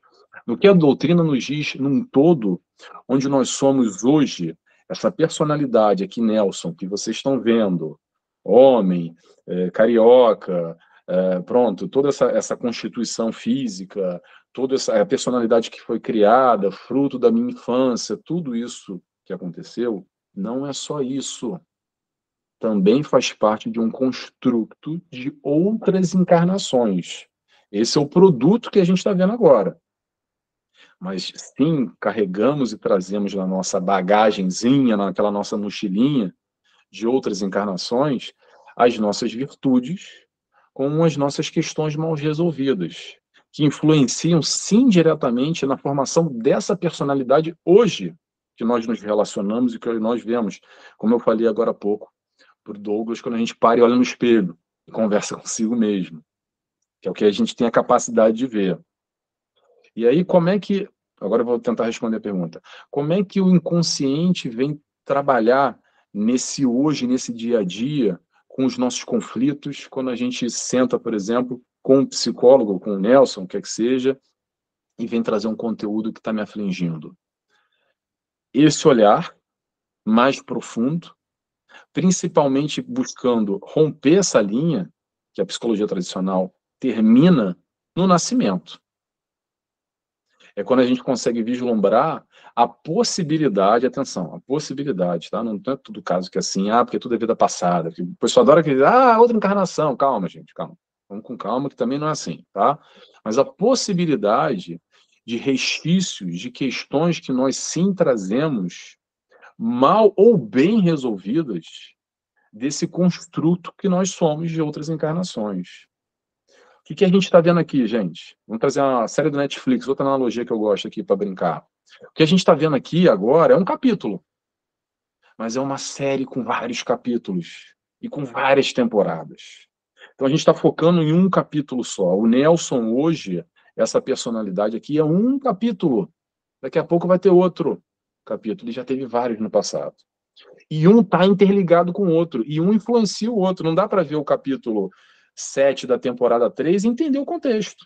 no que a doutrina nos diz num todo, onde nós somos hoje essa personalidade aqui, Nelson, que vocês estão vendo, homem, é, carioca, é, pronto, toda essa, essa constituição física, toda essa personalidade que foi criada, fruto da minha infância, tudo isso que aconteceu, não é só isso. Também faz parte de um construto de outras encarnações. Esse é o produto que a gente está vendo agora mas sim carregamos e trazemos na nossa bagagenzinha, naquela nossa mochilinha de outras encarnações, as nossas virtudes com as nossas questões mal resolvidas, que influenciam sim diretamente na formação dessa personalidade hoje que nós nos relacionamos e que nós vemos, como eu falei agora há pouco, por Douglas, quando a gente para e olha no espelho e conversa consigo mesmo, que é o que a gente tem a capacidade de ver. E aí, como é que. Agora eu vou tentar responder a pergunta. Como é que o inconsciente vem trabalhar nesse hoje, nesse dia a dia, com os nossos conflitos, quando a gente senta, por exemplo, com um psicólogo, com o Nelson, quer que seja, e vem trazer um conteúdo que está me afligindo? Esse olhar mais profundo, principalmente buscando romper essa linha que a psicologia tradicional termina no nascimento é quando a gente consegue vislumbrar a possibilidade, atenção, a possibilidade, tá? Não é tudo caso que é assim, ah, porque tudo é vida passada. O pessoal adora que ah, outra encarnação. Calma, gente, calma. Vamos com calma, que também não é assim, tá? Mas a possibilidade de resquícios, de questões que nós sim trazemos mal ou bem resolvidas desse construto que nós somos de outras encarnações. O que, que a gente está vendo aqui, gente? Vamos trazer uma série do Netflix, outra analogia que eu gosto aqui para brincar. O que a gente está vendo aqui agora é um capítulo, mas é uma série com vários capítulos e com várias temporadas. Então a gente está focando em um capítulo só. O Nelson hoje, essa personalidade aqui é um capítulo. Daqui a pouco vai ter outro capítulo. Ele já teve vários no passado. E um está interligado com o outro, e um influencia o outro. Não dá para ver o capítulo 7 da temporada 3 e entender o contexto.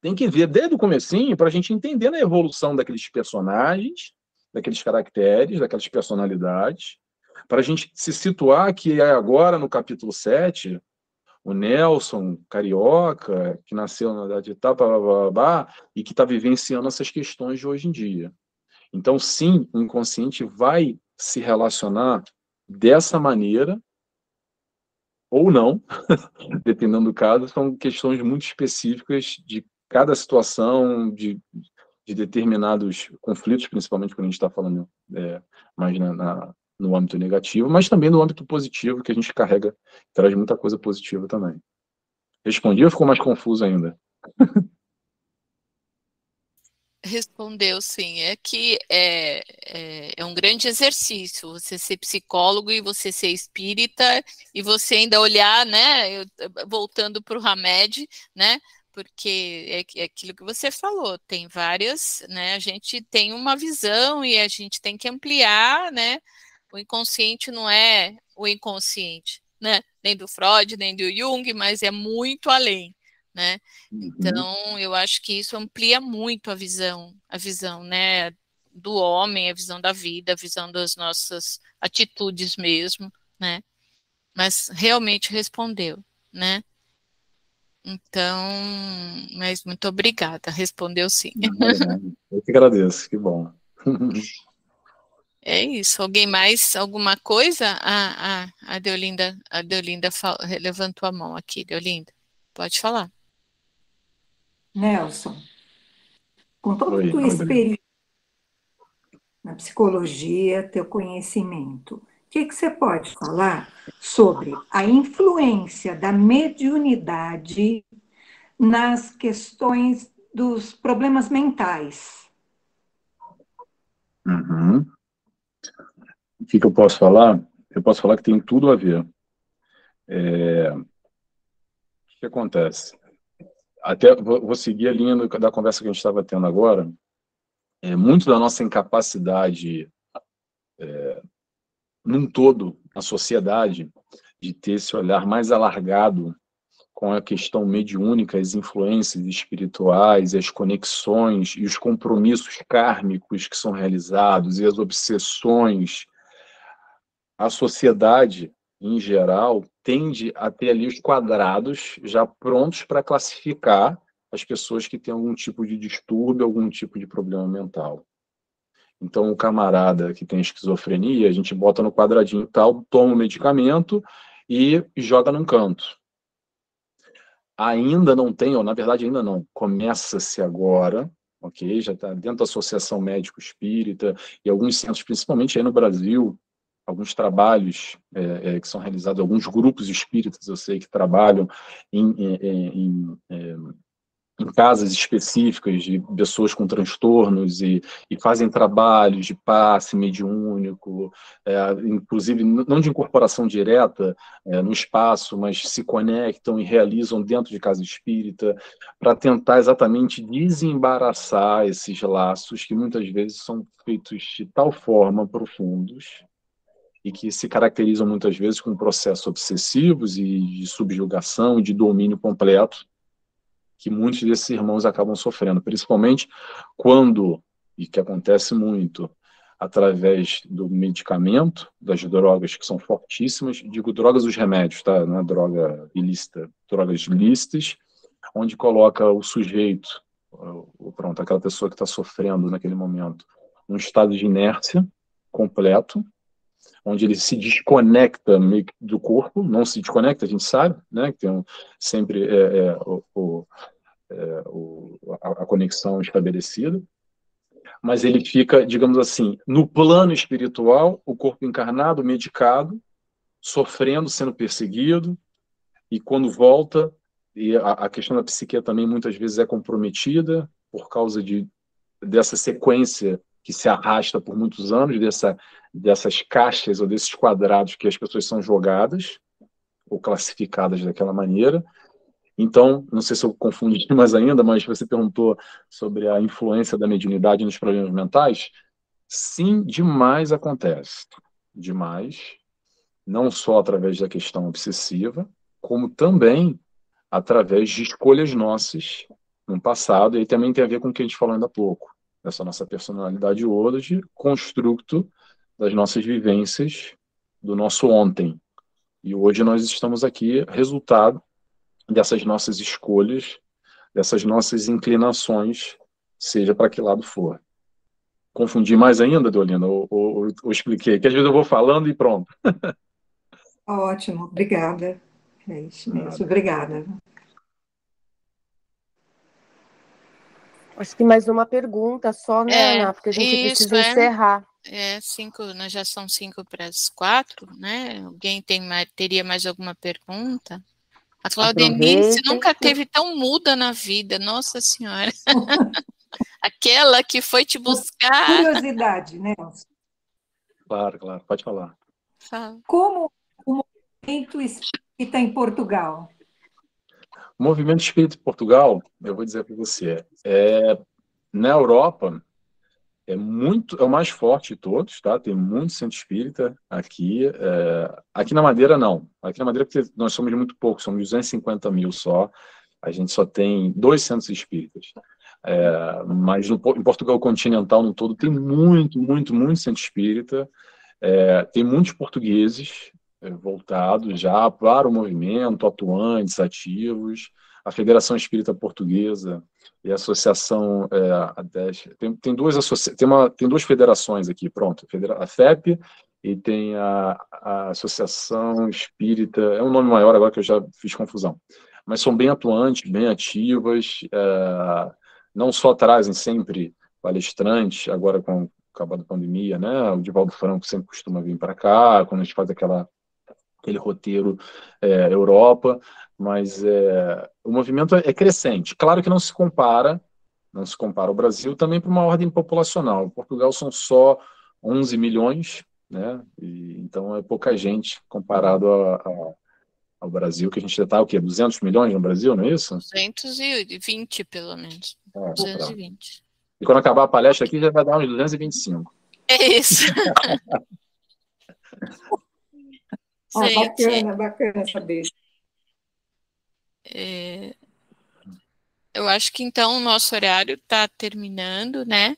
Tem que ver desde o comecinho para a gente entender a evolução daqueles personagens, daqueles caracteres, daquelas personalidades, para a gente se situar que é agora no capítulo 7, o Nelson, carioca, que nasceu na idade de tal, blá, blá, blá, e que está vivenciando essas questões de hoje em dia. Então, sim, o inconsciente vai se relacionar dessa maneira ou não, dependendo do caso, são questões muito específicas de cada situação, de, de determinados conflitos, principalmente quando a gente está falando é, mais na, na, no âmbito negativo, mas também no âmbito positivo, que a gente carrega, traz muita coisa positiva também. Respondi ou ficou mais confuso ainda? Respondeu sim. É que é, é, é, um grande exercício você ser psicólogo e você ser espírita e você ainda olhar, né? Eu, voltando para o Hamed, né? Porque é, é aquilo que você falou, tem várias, né? A gente tem uma visão e a gente tem que ampliar, né? O inconsciente não é o inconsciente, né? Nem do Freud, nem do Jung, mas é muito além né? Uhum. Então, eu acho que isso amplia muito a visão, a visão, né, do homem, a visão da vida, a visão das nossas atitudes mesmo, né? Mas realmente respondeu, né? Então, mas muito obrigada, respondeu sim. Eu que agradeço, que bom. É isso. Alguém mais? Alguma coisa? Ah, ah, a Deolinda, a Deolinda levantou a mão aqui, Deolinda. Pode falar. Nelson, com toda a tua experiência na psicologia, teu conhecimento, o que, que você pode falar sobre a influência da mediunidade nas questões dos problemas mentais? Uhum. O que, que, eu posso falar? Eu posso falar que tem tudo a ver. É... O que acontece? Até vou, seguir a linha da conversa que a gente estava tendo agora. É, muito da nossa incapacidade, é, num todo, na sociedade, de ter esse olhar mais alargado com a questão mediúnica, as influências espirituais, as conexões e os compromissos kármicos que são realizados e as obsessões, a sociedade em geral, tende a ter ali os quadrados já prontos para classificar as pessoas que têm algum tipo de distúrbio, algum tipo de problema mental. Então, o camarada que tem esquizofrenia, a gente bota no quadradinho tal, toma o medicamento e joga num canto. Ainda não tem, ou na verdade ainda não, começa-se agora, ok? Já está dentro da Associação Médico Espírita e alguns centros, principalmente aí no Brasil, alguns trabalhos é, é, que são realizados, alguns grupos espíritas, eu sei, que trabalham em, em, em, é, em casas específicas de pessoas com transtornos e, e fazem trabalhos de passe mediúnico, é, inclusive não de incorporação direta é, no espaço, mas se conectam e realizam dentro de casa espírita para tentar exatamente desembaraçar esses laços que muitas vezes são feitos de tal forma profundos e que se caracterizam muitas vezes com processos obsessivos e de subjugação e de domínio completo que muitos desses irmãos acabam sofrendo, principalmente quando, e que acontece muito, através do medicamento, das drogas que são fortíssimas, digo drogas os remédios, tá? Não é droga ilícita, drogas ilícitas, onde coloca o sujeito, pronto, aquela pessoa que está sofrendo naquele momento, num estado de inércia completo, onde ele se desconecta do corpo, não se desconecta, a gente sabe, né, que tem um, sempre é, é, o, é, o, a, a conexão estabelecida, mas ele fica, digamos assim, no plano espiritual, o corpo encarnado, medicado, sofrendo, sendo perseguido, e quando volta, e a, a questão da psique também muitas vezes é comprometida por causa de dessa sequência que se arrasta por muitos anos, dessa, dessas caixas ou desses quadrados que as pessoas são jogadas ou classificadas daquela maneira. Então, não sei se eu confundi mais ainda, mas você perguntou sobre a influência da mediunidade nos problemas mentais. Sim, demais acontece. Demais. Não só através da questão obsessiva, como também através de escolhas nossas no passado, e também tem a ver com o que a gente falou ainda há pouco, essa nossa personalidade hoje, construto das nossas vivências do nosso ontem. E hoje nós estamos aqui, resultado dessas nossas escolhas, dessas nossas inclinações, seja para que lado for. Confundi mais ainda, Deolina, ou, ou, ou, expliquei? Que às vezes eu vou falando e pronto. Ótimo, obrigada. É isso mesmo, obrigada. Acho que mais uma pergunta só, né, é, Ana? Porque a gente isso, precisa é. encerrar. É, cinco, nós já são cinco para as quatro, né? Alguém tem mais, teria mais alguma pergunta? A Claudenice nunca teve tão muda na vida, nossa senhora. Aquela que foi te buscar. Curiosidade, né? Claro, claro, pode falar. Fala. Como o movimento espírita em Portugal? O movimento espírita em Portugal, eu vou dizer para você, é, na Europa, é muito é o mais forte de todos, tá? Tem muito centro espírita aqui. É, aqui na Madeira não. Aqui na Madeira porque nós somos muito poucos, somos 250 mil só. A gente só tem dois centros espíritas. É, mas no, em Portugal continental no todo tem muito, muito, muito centro espírita. É, tem muitos portugueses voltados já para o movimento, atuantes, ativos. A Federação Espírita Portuguesa e a associação é, a tem, tem duas associa tem, uma, tem duas federações aqui, pronto, a FEP e tem a, a Associação Espírita, é um nome maior agora que eu já fiz confusão, mas são bem atuantes, bem ativas, é, não só trazem sempre palestrantes, agora com acabando a pandemia, né, o Divaldo Franco sempre costuma vir para cá, quando a gente faz aquela aquele roteiro é, Europa, mas é, o movimento é crescente. Claro que não se compara, não se compara ao Brasil também para uma ordem populacional. Em Portugal são só 11 milhões, né? E, então é pouca gente comparado a, a, ao Brasil, que a gente já está o quê? 200 milhões no Brasil, não é isso? 220 pelo menos. É, 220. E quando acabar a palestra aqui já vai dar uns 225. É isso. ah, bacana, bacana saber. É, eu acho que então o nosso horário está terminando, né?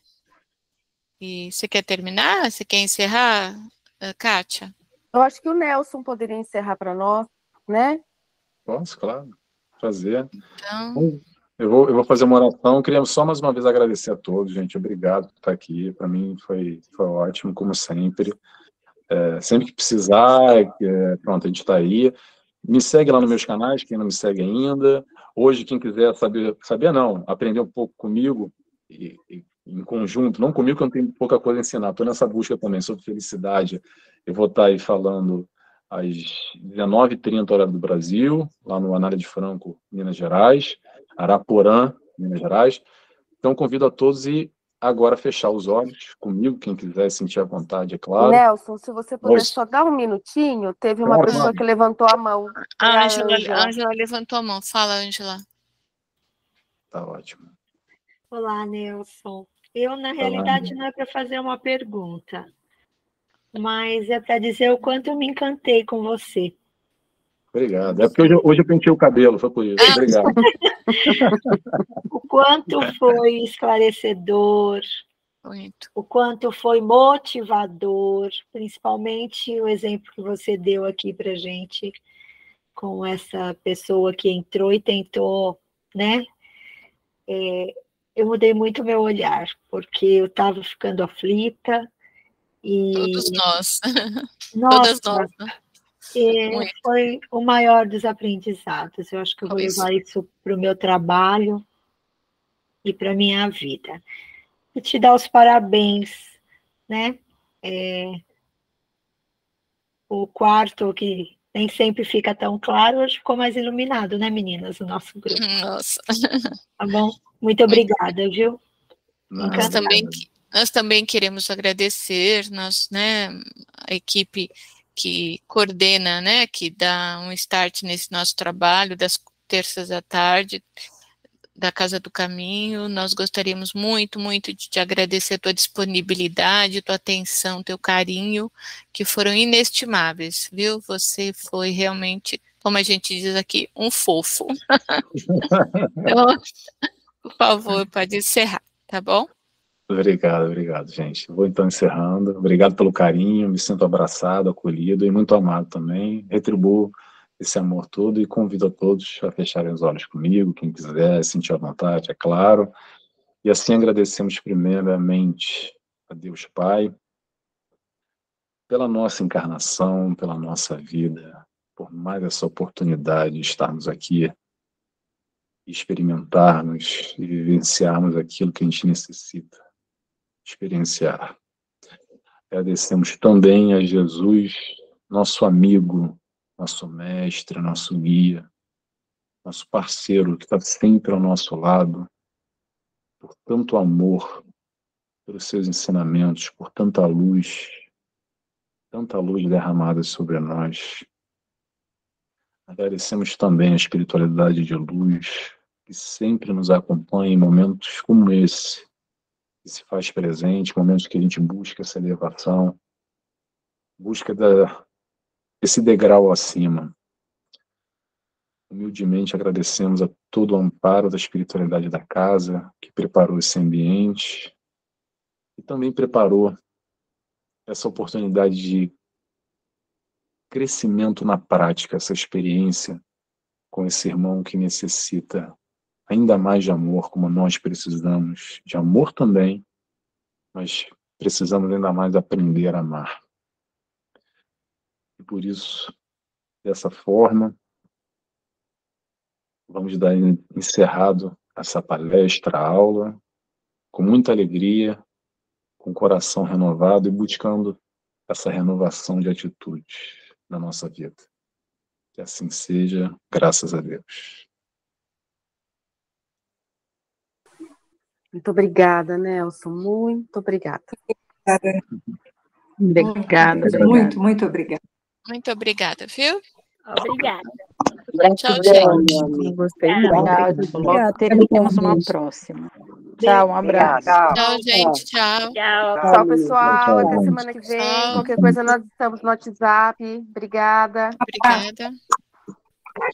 E você quer terminar? Você quer encerrar, eh, Kátia? Eu acho que o Nelson poderia encerrar para nós, né? Posso, claro. Prazer. Então... Eu vou, eu vou fazer uma oração. Queria só mais uma vez agradecer a todos, gente. Obrigado por estar aqui. Para mim foi, foi ótimo, como sempre. É, sempre que precisar, é, pronto, a gente está aí. Me segue lá nos meus canais, quem não me segue ainda. Hoje, quem quiser saber, saber não, aprender um pouco comigo, e, e, em conjunto, não comigo, que eu não tenho pouca coisa a ensinar, estou nessa busca também sobre felicidade. Eu vou estar tá aí falando às 19h30 hora do Brasil, lá no Anália de Franco, Minas Gerais, Araporã, Minas Gerais. Então, convido a todos e agora fechar os olhos comigo, quem quiser sentir a vontade, é claro. Nelson, se você puder só dar um minutinho, teve uma pessoa que levantou a mão. A Ângela levantou a mão. Fala, Ângela. Tá ótimo. Olá, Nelson. Eu, na realidade, não é para fazer uma pergunta, mas é para dizer o quanto eu me encantei com você. Obrigado. É porque hoje, hoje eu pentei o cabelo, foi por isso. Obrigado. o quanto foi esclarecedor, Muito. o quanto foi motivador, principalmente o exemplo que você deu aqui para gente com essa pessoa que entrou e tentou, né? É, eu mudei muito meu olhar, porque eu estava ficando aflita. E... Todos nós. Nossa, Todas nós. Né? É, foi o maior dos aprendizados. Eu acho que eu vou levar isso para o meu trabalho e para a minha vida. E te dar os parabéns, né? É, o quarto que nem sempre fica tão claro, hoje ficou mais iluminado, né, meninas, o nosso grupo. Nossa. Tá bom? Muito obrigada, viu? Nós também, nós também queremos agradecer, nós, né, a equipe que coordena, né, que dá um start nesse nosso trabalho das terças à tarde, da Casa do Caminho. Nós gostaríamos muito, muito de te agradecer a tua disponibilidade, tua atenção, teu carinho, que foram inestimáveis, viu? Você foi realmente, como a gente diz aqui, um fofo. então, por favor, pode encerrar, tá bom? Obrigado, obrigado, gente. Vou então encerrando. Obrigado pelo carinho, me sinto abraçado, acolhido e muito amado também. Retribuo esse amor todo e convido a todos a fecharem os olhos comigo, quem quiser, sentir à vontade, é claro. E assim agradecemos primeiramente a Deus Pai pela nossa encarnação, pela nossa vida, por mais essa oportunidade de estarmos aqui, experimentarmos e vivenciarmos aquilo que a gente necessita experienciar. Agradecemos também a Jesus, nosso amigo, nosso mestre, nosso guia, nosso parceiro que está sempre ao nosso lado, por tanto amor, pelos seus ensinamentos, por tanta luz, tanta luz derramada sobre nós. Agradecemos também a espiritualidade de luz que sempre nos acompanha em momentos como esse, que se faz presente, momentos que a gente busca essa elevação, busca da, esse degrau acima. Humildemente agradecemos a todo o amparo da espiritualidade da casa, que preparou esse ambiente e também preparou essa oportunidade de crescimento na prática, essa experiência com esse irmão que necessita ainda mais de amor, como nós precisamos de amor também, mas precisamos ainda mais aprender a amar. E por isso, dessa forma, vamos dar encerrado essa palestra, aula, com muita alegria, com coração renovado e buscando essa renovação de atitudes na nossa vida. Que assim seja, graças a Deus. Muito obrigada, Nelson. Muito obrigada. Obrigada. Obrigada. Muito, muito obrigada. Muito obrigada, viu? Obrigada. Tchau, gente. Gostei muito. Obrigada. Teremos uma próxima. Tchau, um abraço. Tchau, gente. Tchau. Tchau, tchau pessoal. Tchau, Até semana que vem. Tchau. Qualquer coisa, nós estamos no WhatsApp. Obrigada. Obrigada.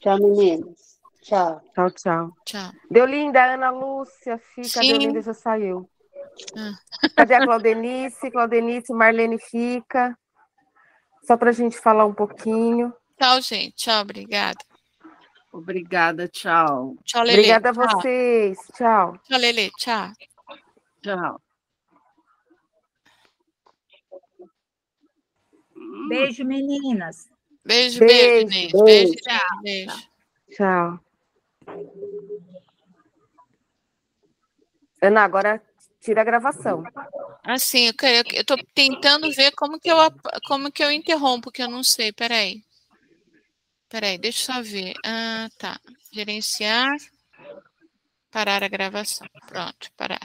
Tchau, meninas. Tchau. Tchau, tchau. Tchau. Deolinda, Ana Lúcia, fica. Sim. Deolinda já saiu. Ah. Cadê a Claudenice? Claudenice, Marlene fica só para a gente falar um pouquinho. Tchau, gente. Tchau, obrigada. Obrigada, tchau. Tchau, Lele. Obrigada a vocês. Tchau. Tchau, Lele. Tchau. Tchau. Beijo, meninas. Beijo, beijo, beijo. Beijo, beijo, tchau. beijo. Tchau. Ana, agora tira a gravação. Assim, eu estou tentando ver como que eu como que eu interrompo, que eu não sei. Peraí. Peraí, deixa eu só ver. Ah, tá. Gerenciar. Parar a gravação. Pronto, parar.